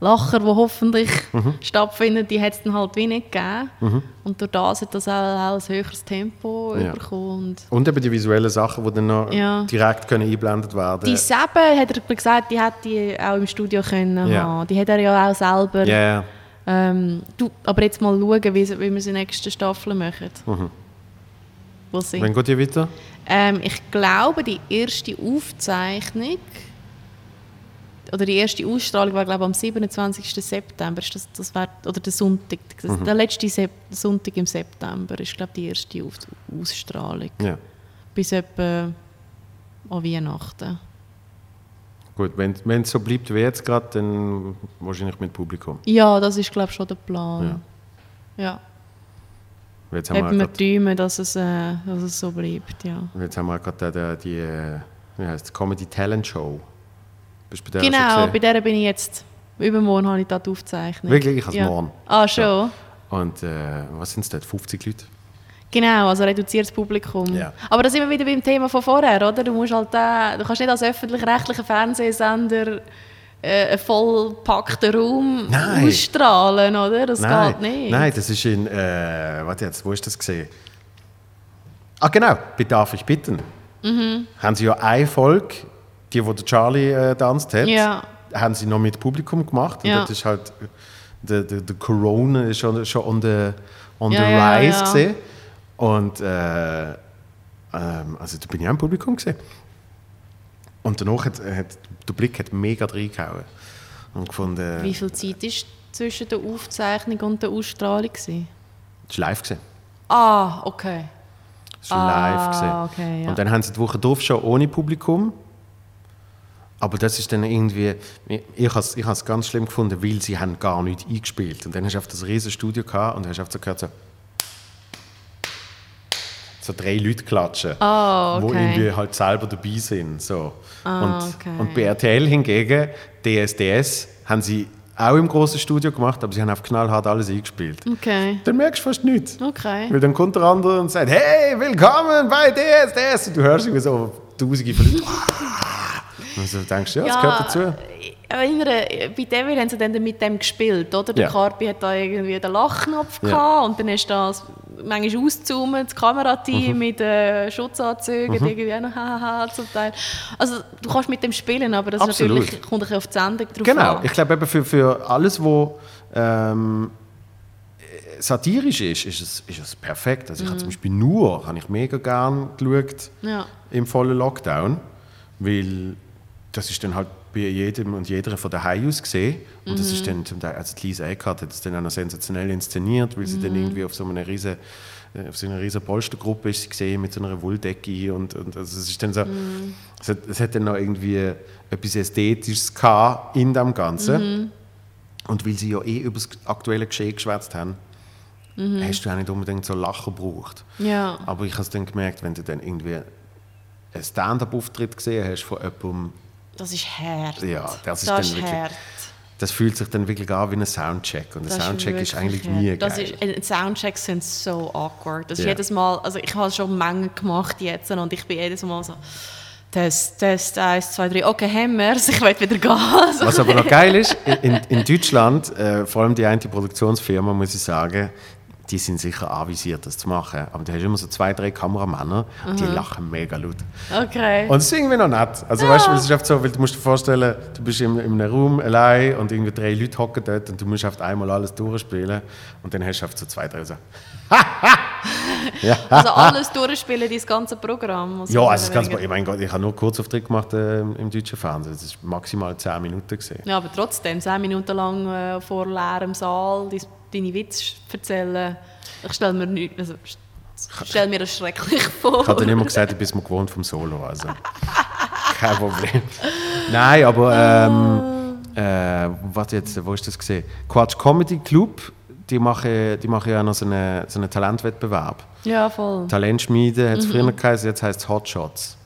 Lacher, die hoffentlich Mhm. stattfinden, die hat es dann halt wie nicht gegeben. Und durch das hat das auch, auch ein höheres Tempo Ja. bekommen. Und Und eben die visuellen Sachen, die dann noch Ja. direkt können eingeblendet werden die Sebe, hat er gesagt, die hätte die auch im Studio können Ja. haben. Die hat er ja auch selber. Ja. Ähm, du, aber jetzt mal schauen, wie, wie wir der nächsten Staffel machen. Mhm. We'll see. Wann geht ihr weiter? Ähm, ich glaube, die erste Aufzeichnung oder die erste Ausstrahlung war glaube ich, am 27. September. Das, das wär, oder der Sonntag, das, der letzte Sep Sonntag im September ist glaube ich, die erste Auf Ausstrahlung. Ja. Bis etwa an Weihnachten. Gut, wenn es so bleibt wie jetzt gerade, dann wahrscheinlich mit Publikum. Ja, das ist glaube ich schon der Plan. Ja. Weil Jetzt haben Eben wir träumen, dass es, äh, dass es so bleibt, ja. jetzt haben wir gerade die, die wie heißt Comedy Talent Show. Bist du bei der Genau, bei der bin ich jetzt. Übermorgen habe ich da die Aufzeichnung. Wirklich? Ich habe ja. morgen. Ah, schon? Und äh, was sind es dort? 50 Leute? Genau, also reduziertes Publikum. Ja. Aber da sind wir wieder beim Thema von vorher, oder? Du, musst halt, äh, du kannst nicht als öffentlich-rechtlicher Fernsehsender äh, einen vollpackten Raum Nein. ausstrahlen, oder? Das Nein, geht nicht. nein, das ist in, äh, warte jetzt, wo ist das gesehen? Ah genau, bei Darf ich bitten. Mhm. Haben sie ja eine Folge, die, wo der Charlie äh, tanzt hat, Ja. haben sie noch mit Publikum gemacht. Und Ja. das ist halt, der, der, der Corona ist schon, schon on the, on Ja, the rise gesehen. Und äh, ähm, also da bin ich auch im Publikum gesehen. Und danach hat, hat der Blick hat mega reingehauen. Und gefunden, Wie viel Zeit war zwischen der Aufzeichnung und der Ausstrahlung? Gewesen? das war live gesehen. Ah, okay. Das war live Ah, gesehen. okay, ja. Und dann haben sie die Woche drauf schon ohne Publikum. Aber das ist dann irgendwie, ich, habe es ich has ganz schlimm gefunden, weil sie haben gar nicht eingespielt. Und dann hast du auf das riesen Studio gehabt und hast einfach so gehört so, so drei Leute klatschen, wo okay. irgendwie halt selber dabei sind. So. Ah, und, okay. und bei RTL hingegen, DSDS, haben sie auch im großen Studio gemacht, aber sie haben auf knallhart alles eingespielt. Okay. Dann merkst du fast nichts. Okay. Weil dann kommt der andere und sagt, hey, willkommen bei DSDS. Und du hörst irgendwie so tausende von Leuten. <laughs> Und so denkst du, ja, das gehört dazu. ich erinnere, bei Devil haben sie dann mit dem gespielt, oder? Der Ja. Carpi hat da irgendwie den Lachknopf Ja. gehabt und dann ist das manchmal auszoomen, das Kamerateam Mhm. mit äh, Schutzanzügen, irgendwie auch noch hahaha zum Teil. Also du kannst mit dem spielen, aber das natürlich, kommt ein bisschen auf die Sendung drauf Genau, an. ich glaube eben für, für alles, wo ähm, satirisch ist, ist es, ist es perfekt. Also ich habe zum Beispiel nur, habe ich mega gern geschaut Ja. im vollen Lockdown, weil das ist dann halt bei jedem und jeder von daheim aus gesehen. Und das ist dann zum Teil, also die Lisa Eckhardt hat es dann auch noch sensationell inszeniert, weil sie dann irgendwie auf so einer riesen äh, auf so einer riesen Polstergruppe ist sie gesehen mit so einer Wolldecke und, und also es ist dann so, es, hat, es hat dann noch irgendwie etwas Ästhetisches gehabt in dem Ganzen. Und weil sie ja eh über das aktuelle Geschehen geschwätzt haben, hast du auch nicht unbedingt so Lachen gebraucht. Ja. Aber ich habe es dann gemerkt, wenn du dann irgendwie einen Stand-up-Auftritt gesehen hast von jemandem, Das ist hart. Ja, das ist das dann ist wirklich- hart. das fühlt sich dann wirklich an wie ein Soundcheck. Und ein Das Soundcheck ist, wirklich eigentlich hart. nie das geil. ist, äh, Soundchecks sind so awkward. Das ist Ja. jedes Mal, also ich habe schon Mengen gemacht jetzt und ich bin jedes Mal so, Test, Test, eins, zwei, drei, okay, haben wir's, ich will wieder gehen. <laughs> So. Was aber noch <laughs> geil ist, in, in Deutschland, äh, vor allem die eine Produktionsfirma, muss ich sagen, die sind sicher anvisiert, das zu machen. Aber da hast du immer so zwei, drei Kameramänner, und die lachen mega laut. Okay. Und es ist irgendwie noch nett. Also weißt du, es ist oft so, weil du musst dir vorstellen, du bist in, in einem Raum allein und irgendwie drei Leute hocken dort und du musst auf einmal alles durchspielen und dann hast du oft so zwei, drei so. <laughs> Also alles durchspielen, dieses ganze Programm. Ja, also das du, weniger. ich meine Gott, ich habe nur Kurzauftritt gemacht äh, im deutschen Fernsehen. Das war maximal 10 Minuten. Gewesen. Ja, aber trotzdem, zehn Minuten lang äh, vor leerem Saal dein- deine Witze erzählen, ich stelle mir nicht, also, stelle mir das schrecklich vor. Ich habe dann immer gesagt, ich bin mir gewohnt vom Solo. Also. Kein Problem. Nein, aber ähm, äh, was jetzt, wo ist das gesehen? Quatsch Comedy Club, die machen, die machen ja noch so einen, so einen Talentwettbewerb. Ja, voll. Talentschmiede Mhm. hat es früher geheißen, jetzt heißt es Hotshots.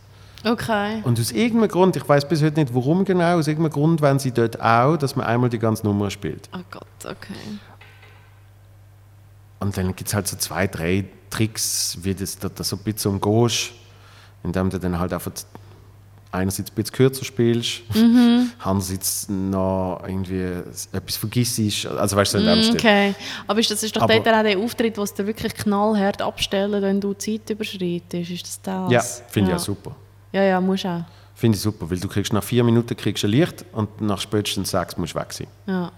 Okay. Und aus irgendeinem Grund, ich weiß bis heute nicht warum genau, aus irgendeinem Grund wollen sie dort auch, dass man einmal die ganze Nummer spielt. Oh Gott, okay. Und dann gibt es halt so zwei, drei Tricks, wie das, das, das so ein bisschen umgehst, indem du dann halt einfach einerseits ein bisschen kürzer spielst, andererseits noch irgendwie etwas vergisst. Also weißt du, in dem Stil. Okay. Aber ist das ist doch Aber- dort auch der Auftritt, wo es dir wirklich knallhart abstellen, wenn du die Zeit überschreitest. Ist das das? Ja, finde ich auch super. Ja, ja, musst auch. Finde ich super, weil du kriegst nach vier Minuten kriegst ein Licht und nach spätestens sechs musst du weg sein. Ja.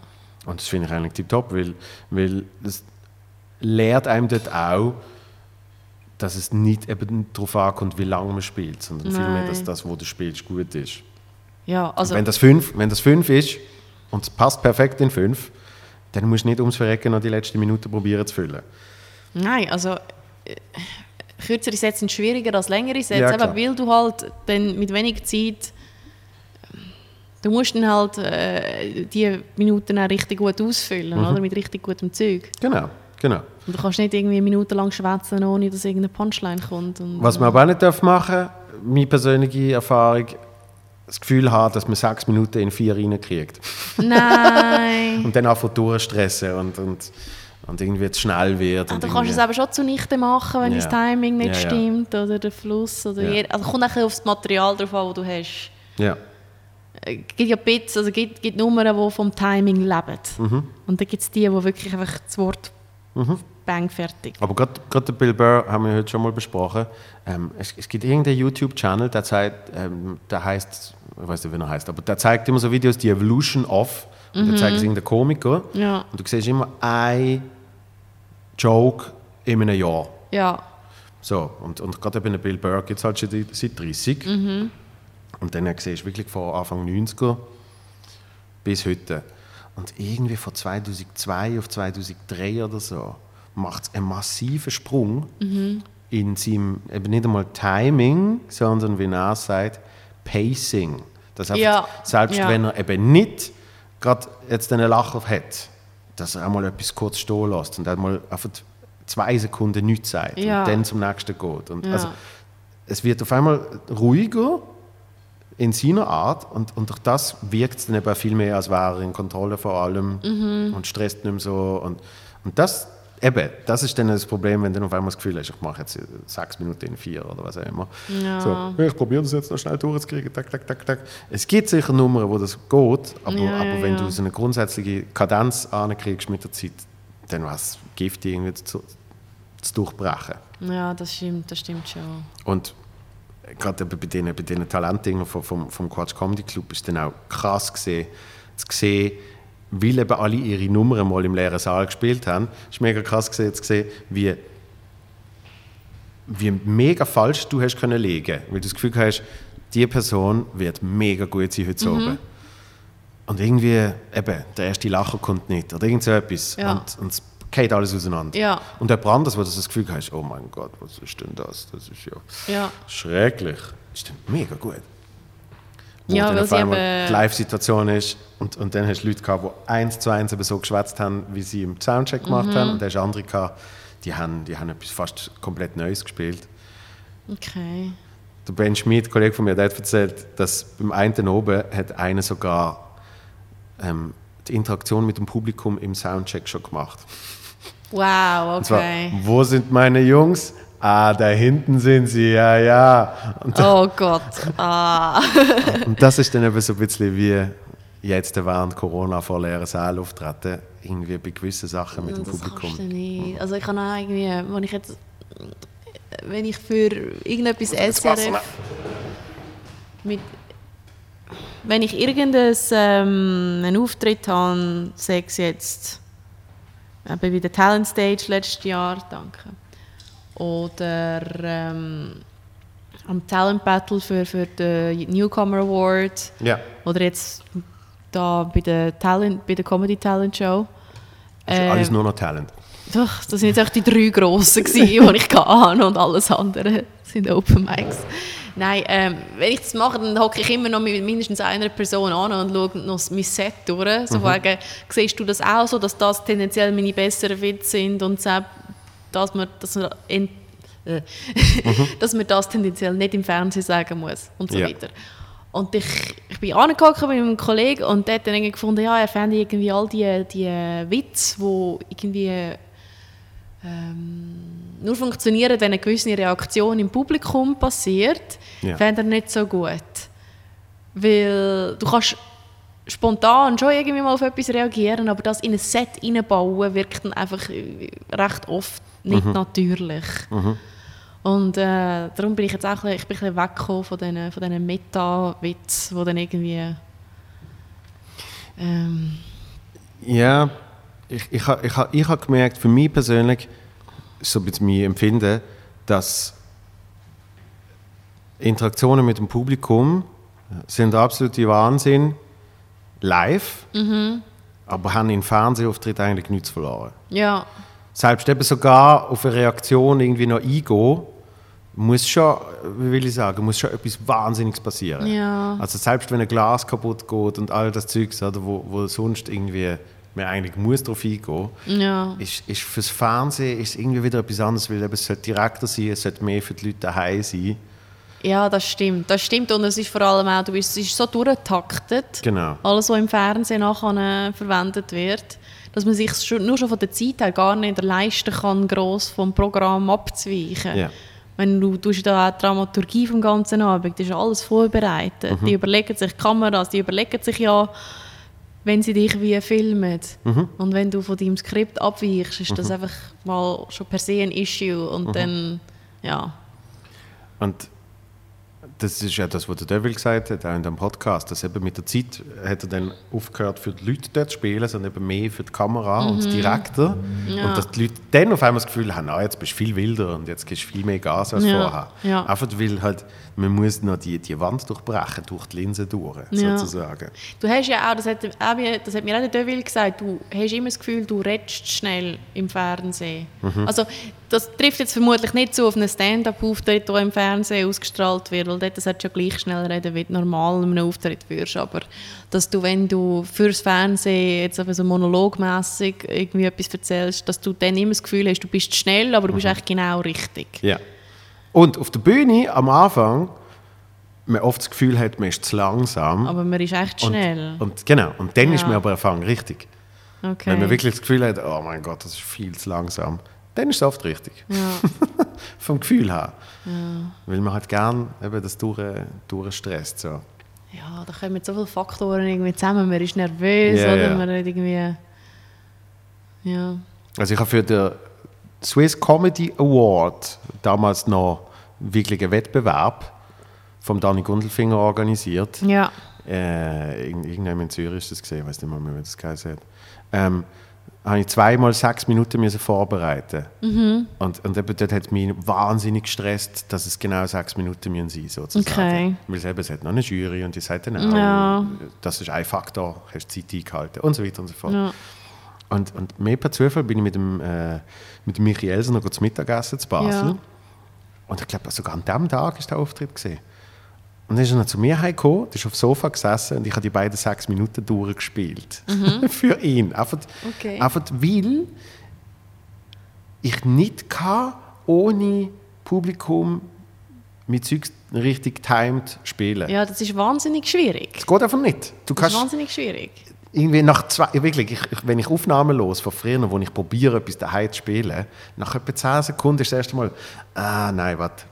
Und das finde ich eigentlich tipptopp, weil, weil das lehrt einem dort auch, dass es nicht eben darauf ankommt, wie lange man spielt, sondern vielmehr, dass Nein. das, was du spielst, gut ist. Ja, also, wenn, das fünf, wenn das fünf ist und es passt perfekt in fünf, dann musst du nicht ums Verrecken noch die letzte Minute probieren zu füllen. nein, also äh, kürzere Sätze sind schwieriger als längere Sätze, Ja, klar. weil du halt dann mit wenig Zeit du musst dann halt äh, die Minuten auch richtig gut ausfüllen, Mhm. oder? Mit richtig gutem Zeug. Genau, genau. Und du kannst nicht irgendwie eine Minute lang schwätzen, ohne dass irgendeine Punchline kommt. Und, Was man aber auch nicht darf machen meine persönliche Erfahrung, das Gefühl haben, dass man sechs Minuten in vier reinkriegt. Nein! <laughs> Und dann einfach durchstressen und, und, und irgendwie zu schnell wird. Und du kannst es aber schon zunichte machen, wenn Ja. das Timing nicht Ja, ja. stimmt oder der Fluss. Oder Ja. also kommt auch auf das Material drauf an, das du hast. Ja. Es gibt ja Bits, also gibt, gibt Nummern, die vom Timing leben. Mhm. Und dann gibt es die, die wirklich einfach das Wort bang fertig. Aber gerade Bill Burr haben wir heute schon mal besprochen. Ähm, es, es gibt irgendeinen YouTube-Channel, der zeigt, ähm, der heißt, ich weiß nicht, wie er heißt, aber der zeigt immer so Videos, die Evolution of. Und der zeigt es irgendeinen Komiker. Ja. Und du siehst immer ein Joke in einem Jahr. Ja, So, und, und gerade bei Bill Burr gibt es halt schon die- seit 30. Und dann siehst du wirklich von Anfang 90er bis heute. Und irgendwie von 2002 auf 2003 oder so macht es einen massiven Sprung in seinem, eben nicht einmal Timing, sondern wie er sagt, Pacing. Das einfach, Ja, selbst ja. wenn er eben nicht gerade jetzt einen Lacher hat, dass er einmal etwas kurz stehen lässt und einmal einfach zwei Sekunden nichts sagt Ja. und dann zum nächsten geht. Und also, es wird auf einmal ruhiger in seiner Art und, und durch das wirkt es dann eben viel mehr, als wäre er in Kontrolle vor allem Mhm. und stresst nicht mehr so. Und, und das, eben, das ist dann das Problem, wenn du auf einmal das Gefühl hast, ich mache jetzt sechs Minuten in vier oder was auch immer. Ja. So, ich probiere das jetzt noch schnell durchzukriegen, tak, tak, tak, tak. Es gibt sicher Nummern, wo das geht, aber, Ja, aber ja, wenn du so eine grundsätzliche Kadenz ankriegst mit der Zeit, dann war es giftig irgendwie zu, zu durchbrechen. ja, das stimmt, das stimmt schon. Und gerade bei diesen, bei diesen Talentdingen vom, vom, vom Quatsch Comedy Club ist dann auch krass gesehen, zu sehen, weil eben alle ihre Nummern mal im leeren Saal gespielt haben, ist mega krass gesehen, zu sehen, wie, wie mega falsch du hast können legen, weil du das Gefühl hast, die Person wird mega gut sein heute mhm. Abend. Und irgendwie, eben, der erste Lacher kommt nicht oder irgend so etwas. Ja. Und, und es geht alles auseinander. Ja. Und jemand anderes, wo du das Gefühl hast, oh mein Gott, was ist denn das? Das ist ja, Ja. schrecklich. Ist dann mega gut. Wo Ja, dann auf einmal eben- die Live-Situation ist und, und dann hast du Leute gehabt, die eins zu eins eben so geschwätzt haben, wie sie im Soundcheck gemacht Mhm. haben. Und dann hast du andere gehabt, die haben, die haben etwas fast komplett Neues gespielt. Okay. Der Ben Schmid, ein Kollege von mir, der hat erzählt, dass beim einen oben hat einer sogar ähm, die Interaktion mit dem Publikum im Soundcheck schon gemacht. Wow, Und zwar, okay. wo sind meine Jungs? Ah, da hinten sind sie, ja, ja. Und, Oh Gott. Ah. <laughs> und das ist dann eben so ein bisschen wie jetzt während Corona vor leeren Saal auftreten, irgendwie bei gewissen Sachen mit dem das Publikum. du nicht. Also ich kann auch irgendwie, wenn ich jetzt, wenn ich für irgendetwas SRF mit, wenn ich irgendeinen ähm, einen Auftritt habe, sei es jetzt eben bei der Talent Stage letztes Jahr, danke, oder ähm, am Talent Battle für, für den Newcomer Award, Ja, oder jetzt da bei der, Talent, bei der Comedy Talent Show. das ist Ähm, alles nur noch Talent. Doch, das sind jetzt echt die drei grossen, gewesen, <laughs> die ich hatte und alles andere sind Open Mics. Nein, ähm, wenn ich das mache, dann hocke ich immer noch mit mindestens einer Person an und schaue noch mein Set durch. So wegen, siehst du das auch so, dass das tendenziell meine besseren Witze sind und selbst, dass man, dass man, in, äh, <laughs> dass man das tendenziell nicht im Fernsehen sagen muss und so Ja. weiter. Und ich, ich bin angehockt mit einem Kollegen und der hat dann irgendwie gefunden, ja, er fände irgendwie all die, die Witze, die irgendwie ähm, nur funktionieren, wenn eine gewisse Reaktion im Publikum passiert, Ja. fände er nicht so gut. Weil du kannst spontan schon irgendwie mal auf etwas reagieren, aber das in ein Set reinbauen wirkt dann einfach recht oft nicht natürlich. Und äh, darum bin ich jetzt auch ein bisschen, ich bin ein bisschen weggekommen von diesen, von diesen Meta-Witzen, die dann irgendwie... Ähm, Ja, ich, ich, ich, ha- ich habe gemerkt, für mich persönlich, ist so ein bisschen mein Empfinden, dass Interaktionen mit dem Publikum sind absolute Wahnsinn live, aber haben im Fernsehauftritt eigentlich nichts verloren. ja, Selbst eben sogar auf eine Reaktion irgendwie noch eingehen, muss schon, wie will ich sagen, muss schon etwas Wahnsinniges passieren. Ja. Also selbst wenn ein Glas kaputt geht und all das Zeugs, oder, wo, wo sonst irgendwie man eigentlich muss darauf eingehen, ja. ist, ist fürs Fernsehen ist irgendwie wieder etwas anderes, weil eben es sollte direkter sein, es sollte mehr für die Leute daheim sein. Ja, das stimmt. Das stimmt und es ist vor allem auch, du bist, es ist so durchgetaktet, Genau. alles, was im Fernsehen nachher äh, verwendet wird, dass man sich schon, nur schon von der Zeit her gar nicht leisten kann, gross vom Programm abzuweichen. Ja. Wenn du, du da auch die Dramaturgie vom ganzen Abend, das ist alles vorbereitet. Mhm. Die überlegen sich Kameras, die überlegen sich ja, wenn sie dich wie filmen. Mhm. Und wenn du von deinem Skript abweichst, ist das einfach mal schon per se ein Issue. Und Mhm. dann, ja. Und das ist ja das, was der Devil gesagt hat, auch in dem Podcast, dass eben mit der Zeit hat er dann aufgehört, für die Leute dort zu spielen, sondern eben mehr für die Kamera und direkter. Mhm. Ja. Und dass die Leute dann auf einmal das Gefühl haben, ah, jetzt bist du viel wilder und jetzt gibst du viel mehr Gas als Ja. vorher. Ja. Einfach weil halt, man muss noch die, die Wand durchbrechen, durch die Linse durch, Ja. sozusagen. Du hast ja auch, das hat, das hat mir auch der Deville gesagt, du hast immer das Gefühl, du redest schnell im Fernsehen. Also das trifft jetzt vermutlich nicht so auf einen Stand-up-Auftritt, der im Fernsehen ausgestrahlt wird, weil dort solltest du ja gleich schnell reden, wie du normal in einem Auftritt würdest. Aber dass du, wenn du fürs Fernsehen jetzt einfach so monologmässig irgendwie etwas erzählst, dass du dann immer das Gefühl hast, du bist schnell, aber du bist eigentlich genau richtig. Ja. Und auf der Bühne am Anfang, man oft das Gefühl hat, man ist zu langsam. Aber man ist echt schnell. Und, und genau, und dann ist Ja. man aber erfahren richtig. okay. Wenn man wirklich das Gefühl hat, oh mein Gott, das ist viel zu langsam, dann ist es oft richtig. ja. <laughs> Vom Gefühl her. Weil man halt gern eben das durch, durchstresst. So. Ja, da kommen so viele Faktoren irgendwie zusammen. Man ist nervös Ja, oder ja. man hat irgendwie... Ja. Also ich habe für den Swiss Comedy Award damals noch wirklich einen Wettbewerb vom Dani Gundelfinger organisiert. Ja. äh, irgendjemand in Zürich ist das gesehen, ich weiß nicht mehr, wie das geheißen hat. Ähm, habe ich zweimal sechs Minuten müssen vorbereiten Mhm. und, und eben dort hat es mich wahnsinnig gestresst, dass es genau sechs Minuten müssen sein sozusagen. Okay. Weil es eben, es hat noch eine Jury und die sagt dann auch, Ja. das ist ein Faktor, hast Zeit eingehalten und so weiter und so fort. Ja. Und, und mehr per Zufall bin ich mit dem, äh, mit dem Michi Elser noch zu Mittagessen zu Basel. Ja. Und ich glaube, sogar an dem Tag ist der Auftritt gesehen. Und dann ist er noch zu mir heimgekommen, ist auf dem Sofa gesessen und ich habe die beiden sechs Minuten durchgespielt. <laughs> Für ihn. Einfach, Mhm. Okay. einfach weil ich nicht kann, ohne Publikum mit Zeugs richtig timed spielen. ja, das ist wahnsinnig schwierig. Es geht einfach nicht. Du Das ist kannst wahnsinnig schwierig. Irgendwie nach zwei, wirklich, ich, ich, wenn ich Aufnahmen los von früher, wo ich probiere, etwas daheim zu spielen, nach etwa 10 Sekunden ist das erste Mal, ah, nein, warte.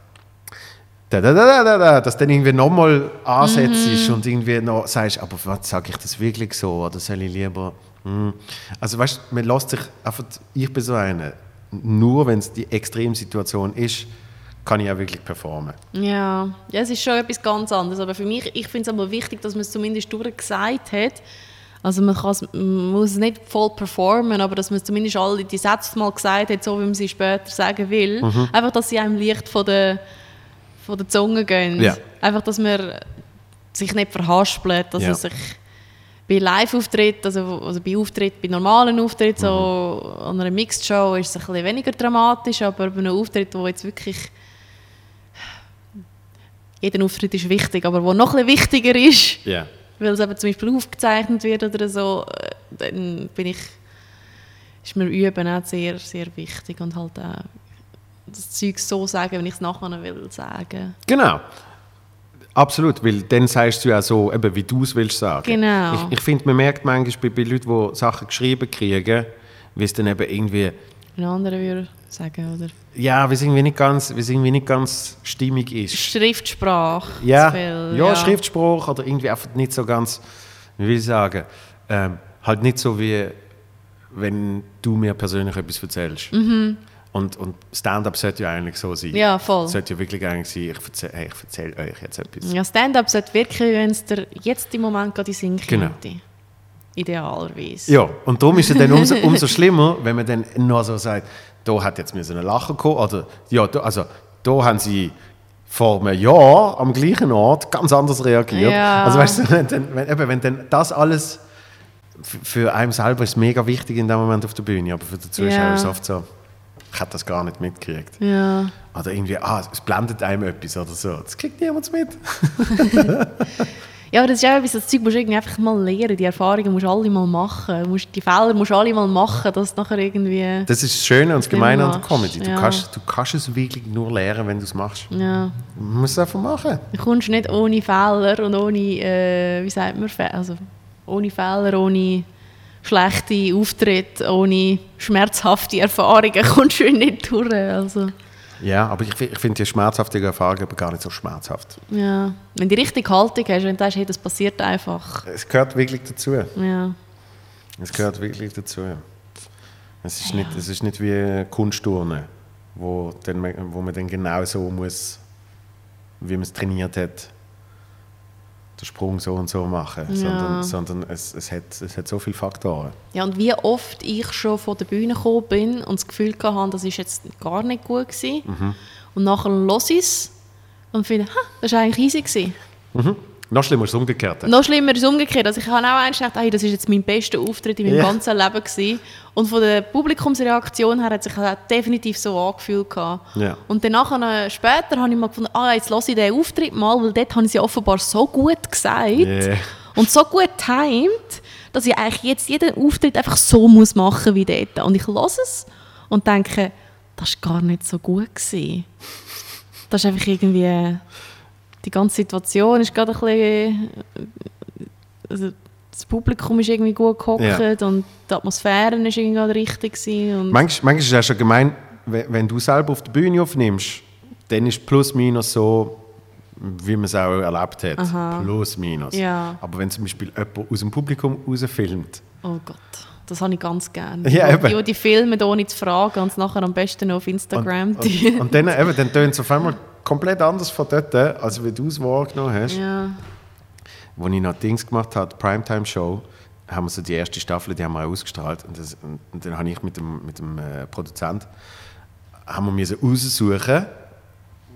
Da, da, da, da, da, da, dass dann irgendwie nochmal ansetzt ist und irgendwie noch sagst, aber was, sage ich das wirklich so oder soll ich lieber, hm. Also weißt du, man lässt sich einfach, ich bin so einer, nur wenn es die Extremsituation ist, kann ich auch wirklich performen. Ja. ja, es ist schon etwas ganz anderes. Aber für mich, ich finde es aber wichtig, dass man es zumindest durchgesagt hat. Also man, man muss es nicht voll performen, aber dass man zumindest alle die Sätze mal gesagt hat, so wie man sie später sagen will. Mhm. Einfach, dass sie einem leicht von der, von der Zunge gehen. Ja. Einfach, dass man sich nicht verhaspelt, dass Ja. er sich bei Live-Auftritt, also, also bei Auftritt, bei normalen Auftritten, so Mhm. an einer Mixed-Show ist es ein bisschen weniger dramatisch, aber bei einem Auftritt, wo jetzt wirklich jeder Auftritt ist wichtig, aber wo noch ein bisschen wichtiger ist, Ja. Weil es eben zum Beispiel aufgezeichnet wird oder so, äh, dann bin ich, ist mir Üben auch sehr, sehr wichtig und halt auch das Zeug so sagen, wenn ich es nachher will sagen. Genau. Absolut, weil dann sagst du ja so, eben, wie du es willst sagen. Genau. Ich, ich finde, man merkt manchmal bei, bei Leuten, die Sachen geschrieben kriegen, wie es dann eben irgendwie, Ein anderer würde sagen, oder? ja, wie es irgendwie nicht ganz, irgendwie nicht ganz stimmig ist. Schriftsprache. Ja, viel, ja, Schriftspruch oder irgendwie einfach nicht so ganz, wie will ich sagen, ähm, halt nicht so wie, wenn du mir persönlich etwas erzählst. Und, und Stand-up sollte ja eigentlich so sein. Mhm. Ja, voll. Es sollte ja wirklich eigentlich sein, ich erzähle hey, ich erzähl euch jetzt etwas. Ja, Stand-up sollte wirken, wenn es dir jetzt im Moment gerade in Sinn Genau. käme. Idealerweise. Ja, und darum ist es dann umso, umso schlimmer, wenn man dann noch so sagt, da hat jetzt mir so ein Lachen gekommen, oder ja, da, also da haben sie vor einem Jahr am gleichen Ort ganz anders reagiert. Ja. Also weißt du, wenn, wenn, wenn dann das alles für einen selber ist mega wichtig in dem Moment auf der Bühne, aber für den Zuschauer Ja. ist es oft so, ich hätte das gar nicht mitgekriegt. Ja. Oder irgendwie, ah, es blendet einem etwas oder so. Das kriegt niemand mit. <laughs> <laughs> Ja, aber das ist auch etwas, das Zeug musst du irgendwie einfach mal lernen. Die Erfahrungen musst du alle mal machen. Musst, die Fehler musst du alle mal machen, dass nachher irgendwie... Das ist das Schöne und das Gemeine an der Comedy. Du, ja. kannst, du kannst es wirklich nur lernen, wenn du es machst. Ja. Du musst es einfach machen. Du kommst nicht ohne Fehler und ohne, äh, wie sagt man, also ohne Fehler, ohne schlechte Auftritte, ohne schmerzhafte Erfahrungen <laughs> kommst du nicht durch. Also, Ja, aber ich, ich finde die schmerzhafte Erfahrung aber gar nicht so schmerzhaft. ja. Wenn du die richtige Haltung hast, wenn du sagst, hey, das passiert einfach. Es gehört wirklich dazu. Ja. Es gehört wirklich dazu. Es ist, nicht, es ist nicht wie Kunstturnen, wo, dann, wo man dann genau so muss, wie man es trainiert hat, den Sprung so und so machen. Sondern, sondern es, es, hat, es hat so viele Faktoren. ja, und wie oft ich schon von der Bühne gekommen bin und das Gefühl hatte, das ist jetzt gar nicht gut gewesen. Und nachher ich es und finde, ha, das war eigentlich easy. Gewesen. Mhm. Noch schlimmer ist das Umgekehrte. Noch schlimmer ist es umgekehrt. Also ich habe auch einst gedacht, hey, das ist jetzt mein bester Auftritt in meinem Ja. ganzen Leben gewesen. Und von der Publikumsreaktion her hat sich das auch definitiv so angefühlt. Ja. Und dann nachher, äh, später habe ich mal gefunden, ah, jetzt lasse ich den Auftritt mal, weil dort habe ich sie offenbar so gut gesagt Yeah. und so gut timed, dass ich eigentlich jetzt jeden Auftritt einfach so muss machen wie dort. Und ich lasse es und denke, das war gar nicht so gut. Gewesen. Das ist einfach irgendwie... Die ganze Situation ist gerade ein bisschen... Also das Publikum ist irgendwie gut gehockt Ja. und die Atmosphäre ist irgendwie gerade richtig gewesen und Manchmal, manchmal ist es ja schon gemein, wenn, wenn du selber auf der Bühne aufnimmst, dann ist plus minus so, wie man es auch erlebt hat. Aha. Plus minus. Ja. Aber wenn zum Beispiel jemand aus dem Publikum rausfilmt, Oh Gott, das habe ich ganz gerne. Ja, die, die, die filmen ohne zu fragen und es nachher am besten noch auf Instagram. Und, und, und dann, eben, dann tönt es auf einmal <laughs> komplett anders von dort, als wie du es wahrgenommen hast. ja. Als ich noch Dings gemacht habe, die Primetime-Show, haben wir so die erste Staffel, die haben wir ausgestrahlt. Und, das, und, und dann habe ich mit dem, mit dem äh, Produzent haben wir müssen raussuchen,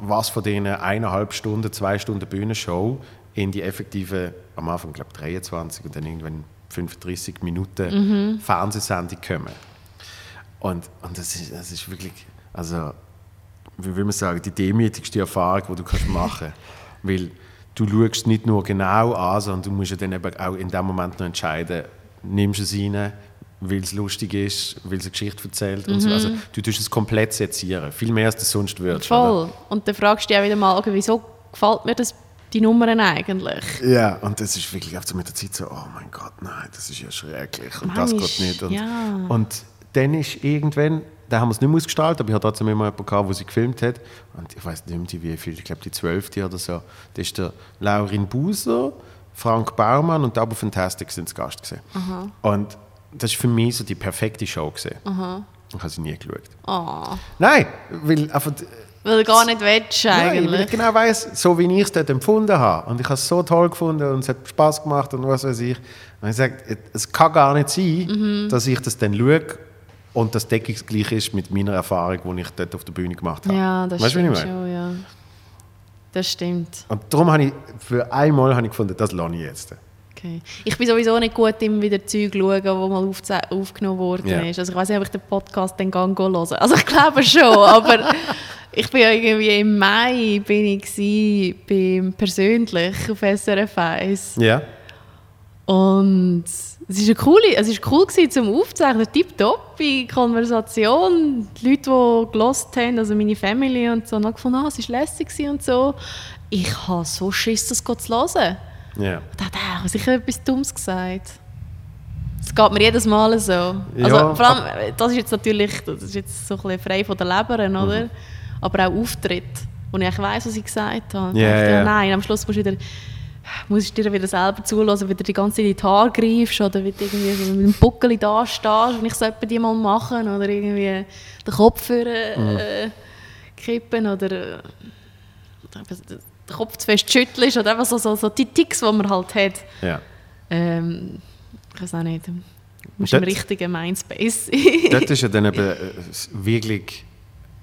was von diesen eineinhalb Stunden, zwei Stunden Bühnenshow in die effektive, am Anfang glaube ich 23 und dann irgendwann 35 Minuten Fernsehsendung kommen. Und, und das, ist, das ist wirklich, also, wie will man sagen, die demütigste Erfahrung, die du kannst machen kannst. Weil du schaust nicht nur genau an, sondern du musst ja dann eben auch in dem Moment noch entscheiden, nimmst du es rein, weil es lustig ist, weil es eine Geschichte erzählt und so. Also du tust es komplett sezieren, viel mehr als du sonst würdest. oder? Voll. Und dann fragst du dich auch wieder mal, okay, wieso gefällt mir das, die Nummern eigentlich? Ja, und das ist wirklich einfach so mit der Zeit so, oh mein Gott, nein, das ist ja schrecklich und das Manchmal geht nicht. Und, ja. und dann ist irgendwann, da haben wir es nicht mehr ausgestaltet, aber ich hatte trotzdem immer jemanden gehabt, der sie gefilmt hat. Und ich weiß nicht mehr, wie viel, ich glaube die zwölfte oder so. Das ist der Laurin Buser, Frank Baumann und Double Fantastic sind zu Gast gewesen. Und das war für mich so die perfekte Show gewesen. Ich habe sie nie geschaut. Oh, Nein, weil einfach weil du gar nicht willst Nein, weil eigentlich. ich genau weiss, so wie ich es dort empfunden habe. Und ich habe es so toll gefunden und es hat Spaß gemacht und was weiß ich. Und ich sage, es kann gar nicht sein, Mhm. dass ich das dann schaue und das deckungsgleich ist mit meiner Erfahrung, die ich dort auf der Bühne gemacht habe. ja, das weißt stimmt schon, ja. Das stimmt. Und darum habe ich für einmal habe ich gefunden, das lasse ich jetzt. Okay. Ich bin sowieso nicht gut im wieder Zeug schauen, wo mal aufgenommen worden Ja. ist. Also ich weiß nicht, ob ich den Podcast dann gang hören Also ich glaube schon, <laughs> aber ich bin ja irgendwie im Mai bin ich beim persönlich auf SRF 1. Ja. Und es ist eine coole, es ist cool gewesen zum Aufzeichnen, tipptopp in Konversation. Die Leute, die gelost haben, also meine Family und so, haben gefunden, ah, es war lässig und so. Ich habe so Schiss, das zu hören. Ja. Da hat er sicher etwas Dummes gesagt. Das geht mir jedes Mal so. Ja, also, vor allem, das ist jetzt natürlich das ist jetzt so ein bisschen frei von der Leber, Mhm. oder? Aber auch Auftritt, wo ich weiss, was ich gesagt habe. Ja, Dachte, ja. Nein, am Schluss musst du wieder musst du dir wieder selber zulassen, wie du die ganze Zeit in die Haare greifst oder wie du irgendwie so mit dem Buckel da stehst, wenn ich so etwa die mal mache oder irgendwie den Kopf für, Mhm. äh, kippen oder äh, den Kopf zu fest schüttelst oder einfach so, so, so die Ticks, die man halt hat. ja. Ähm, ich weiß auch nicht. Du musst Dort- im richtigen Mindspace sein. Dort ist ja dann <laughs> eben äh, wirklich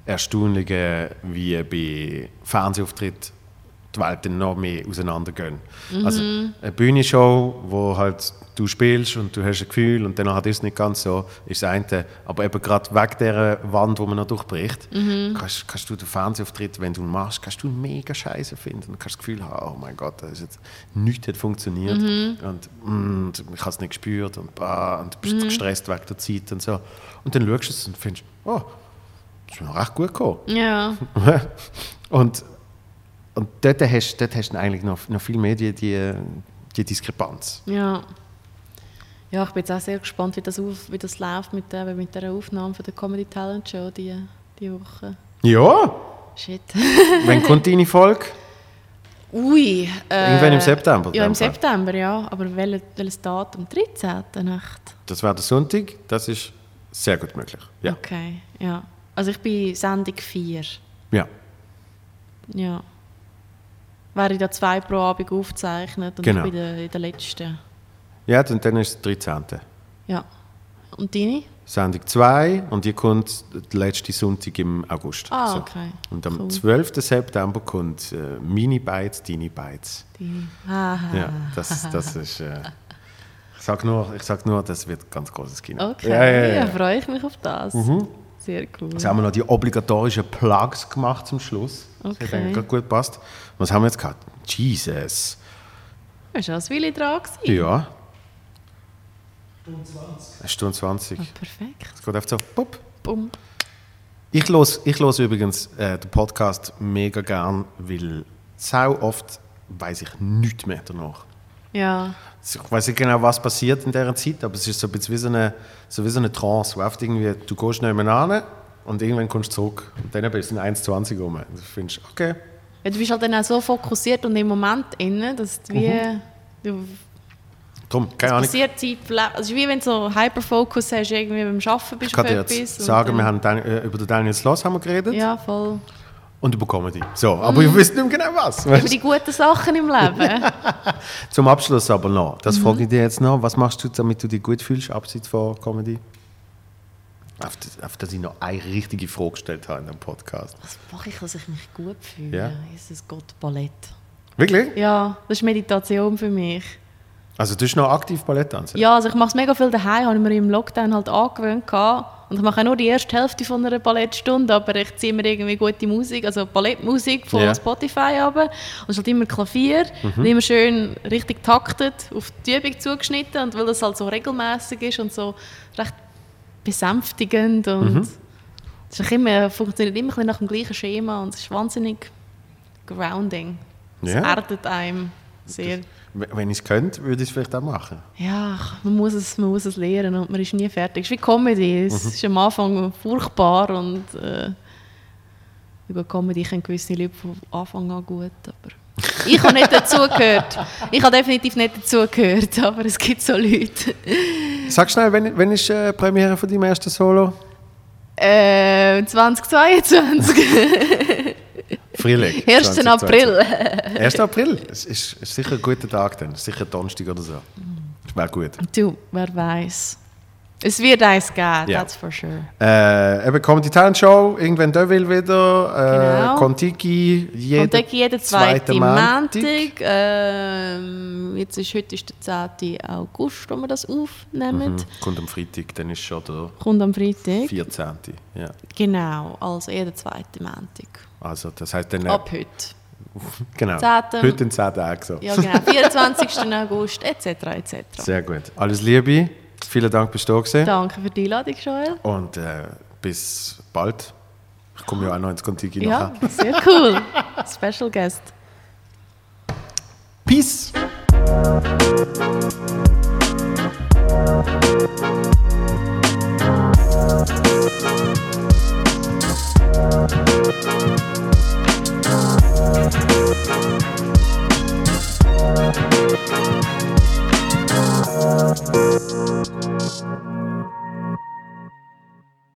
Erstaunliche, wie bei Fernsehauftritten die Welt dann noch mehr auseinandergehen. Also eine Bühnenshow, wo halt du spielst und du hast ein Gefühl und dann ist es nicht ganz so, ist das eine. Aber eben gerade wegen dieser Wand, die man noch durchbricht, kannst, kannst du den Fernsehauftritt, wenn du ihn machst, kannst du mega scheiße finden und kannst das Gefühl haben, oh mein Gott, das ist jetzt, nichts hat funktioniert und, mm, und ich habe es nicht gespürt und, bah, und du bist gestresst wegen der Zeit und so. Und dann schaust du es und findest, oh, das ist mir recht gut gekommen. ja. <laughs> und, und dort hast, dort hast du eigentlich noch, noch viel mehr die, die, die Diskrepanz. ja. Ja, ich bin jetzt auch sehr gespannt, wie das, auf, wie das läuft mit der, mit der Aufnahme von der Comedy Talent Show die, die Woche. Ja, Shit. <laughs> wann kommt deine Folge? Ui. Äh, Irgendwann im September, Ja, im Fall. September, ja. Aber welches, welches Datum? 13. Nacht. Das wäre der Sonntag, das ist sehr gut möglich. Ja. Okay, ja. Also ich bin Sendung 4. ja. Ja. Wäre da zwei pro Abend aufgezeichnet und Genau. ich bin in der, letzten. Ja, dann, dann ist es der 13. Ja. Und deine? Sendung 2 und die kommt der letzte Sonntag im August. Ah, So. okay. Und am Cool. 12. September kommt äh, Mini Bites, Deine Bites. Deine. Aha. Ja, das, das ist. Äh, ich sag nur, ich sag nur, das wird ein ganz großes Kino. Okay, Ja, ja, ja, ja. freue ich mich auf das. Sehr cool. Jetzt haben wir noch die obligatorischen Plugs gemacht zum Schluss. Das hat Okay. eigentlich gerade gut gepasst. Was haben wir jetzt gehabt? Jesus. Ist ja ein Willi dran gewesen. Ja. Eine Stunde 20. Ah, perfekt. Es geht einfach so, pup. Bumm. Ich los, ich los übrigens äh, den Podcast mega gern, weil sau oft weiß ich nichts mehr danach. Ja. Ich weiß nicht genau, was passiert in dieser Zeit, aber es ist so ein bisschen wie so eine, so wie so eine Trance, wo oft irgendwie, du gehst nicht mehr an und irgendwann kommst du zurück und dann bist du in 1,20 rum. Und du findest, okay, Ja, Du bist halt dann auch so fokussiert und im Moment inne, dass du wie... Du, drum, keine Ahnung. passiert Zeit. Also es ist wie wenn du so Hyperfocus hast, irgendwie beim Arbeiten bist Ich kann dir jetzt sagen, wir haben äh, über den Daniel Sloss haben wir geredet. Ja, voll. Und über Comedy. So, aber ihr wisst nicht mehr genau was. Über die guten Sachen im Leben. <laughs> Zum Abschluss aber noch, das Mhm. frage ich dir jetzt noch, was machst du, damit du dich gut fühlst, abseits von Comedy? Auf das, auf das ich noch eine richtige Frage gestellt habe in dem Podcast. Was mache ich, dass ich mich gut fühle? Ja. Jesus Gott, Ballett. Wirklich? Ja, das ist Meditation für mich. Also du hast noch aktiv Ballett tanzen? Ja, also ich mache es mega viel daheim, habe ich mir im Lockdown halt angewöhnt. Und ich mache auch nur die erste Hälfte von einer Ballettstunde, aber ich ziehe mir irgendwie gute Musik, also Ballettmusik von Ja. Spotify ab. Und es ist halt immer Klavier, und immer schön richtig taktet, auf die Übung zugeschnitten. Und weil das halt so regelmäßig ist und so recht besänftigend und es ist immer, funktioniert immer nach dem gleichen Schema und es ist wahnsinnig grounding. Es Ja. erdet einem sehr. W- Wenn ich es könnte, würde ich es vielleicht auch machen. Ja, man muss, es, man muss es lernen und man ist nie fertig. Es ist wie Comedy. Es ist am Anfang furchtbar und äh, über Comedy kennen gewisse Leute von Anfang an gut, aber <laughs> ich habe nicht dazugehört. Ich habe definitiv nicht dazugehört, <laughs> aber es gibt so Leute. Sag schnell, wenn, wenn ist äh, die Premiere von deinem ersten Solo? Äh, 2022, <laughs> Frühling. 1. 2022. April. <laughs> 1. <laughs> April? Es ist, ist sicher ein guter Tag dann. Sicher Donnerstag oder so. Das wäre gut. Du, wer weiß. Es wird eins geben, Ja. that's for sure. Äh, eben Comedy Talent Show, irgendwann da will wieder. Äh, Genau. Kontiki, jeden, Und dann jeden zweiten Montag. Montag. Ähm, jetzt ist, heute ist der 10. August, wo wir das aufnehmen. Mhm. Kommt am Freitag, dann ist schon der Kommt am Freitag. 14. Ja. Genau, also jeden zweiten Montag. Also, das heißt dann. Äh, Ab heute. <laughs> genau. 10. Heute in 10 Tagen so. Ja, genau. <laughs> 24. August, etc. etc. Sehr gut. Alles Liebe. Vielen Dank, bist du da. Danke für die Einladung, Joel. Und äh, bis bald. Ich komme ja auch noch ins Kontiki Ja, nachher. sehr cool. <laughs> Special Guest. Peace! Thank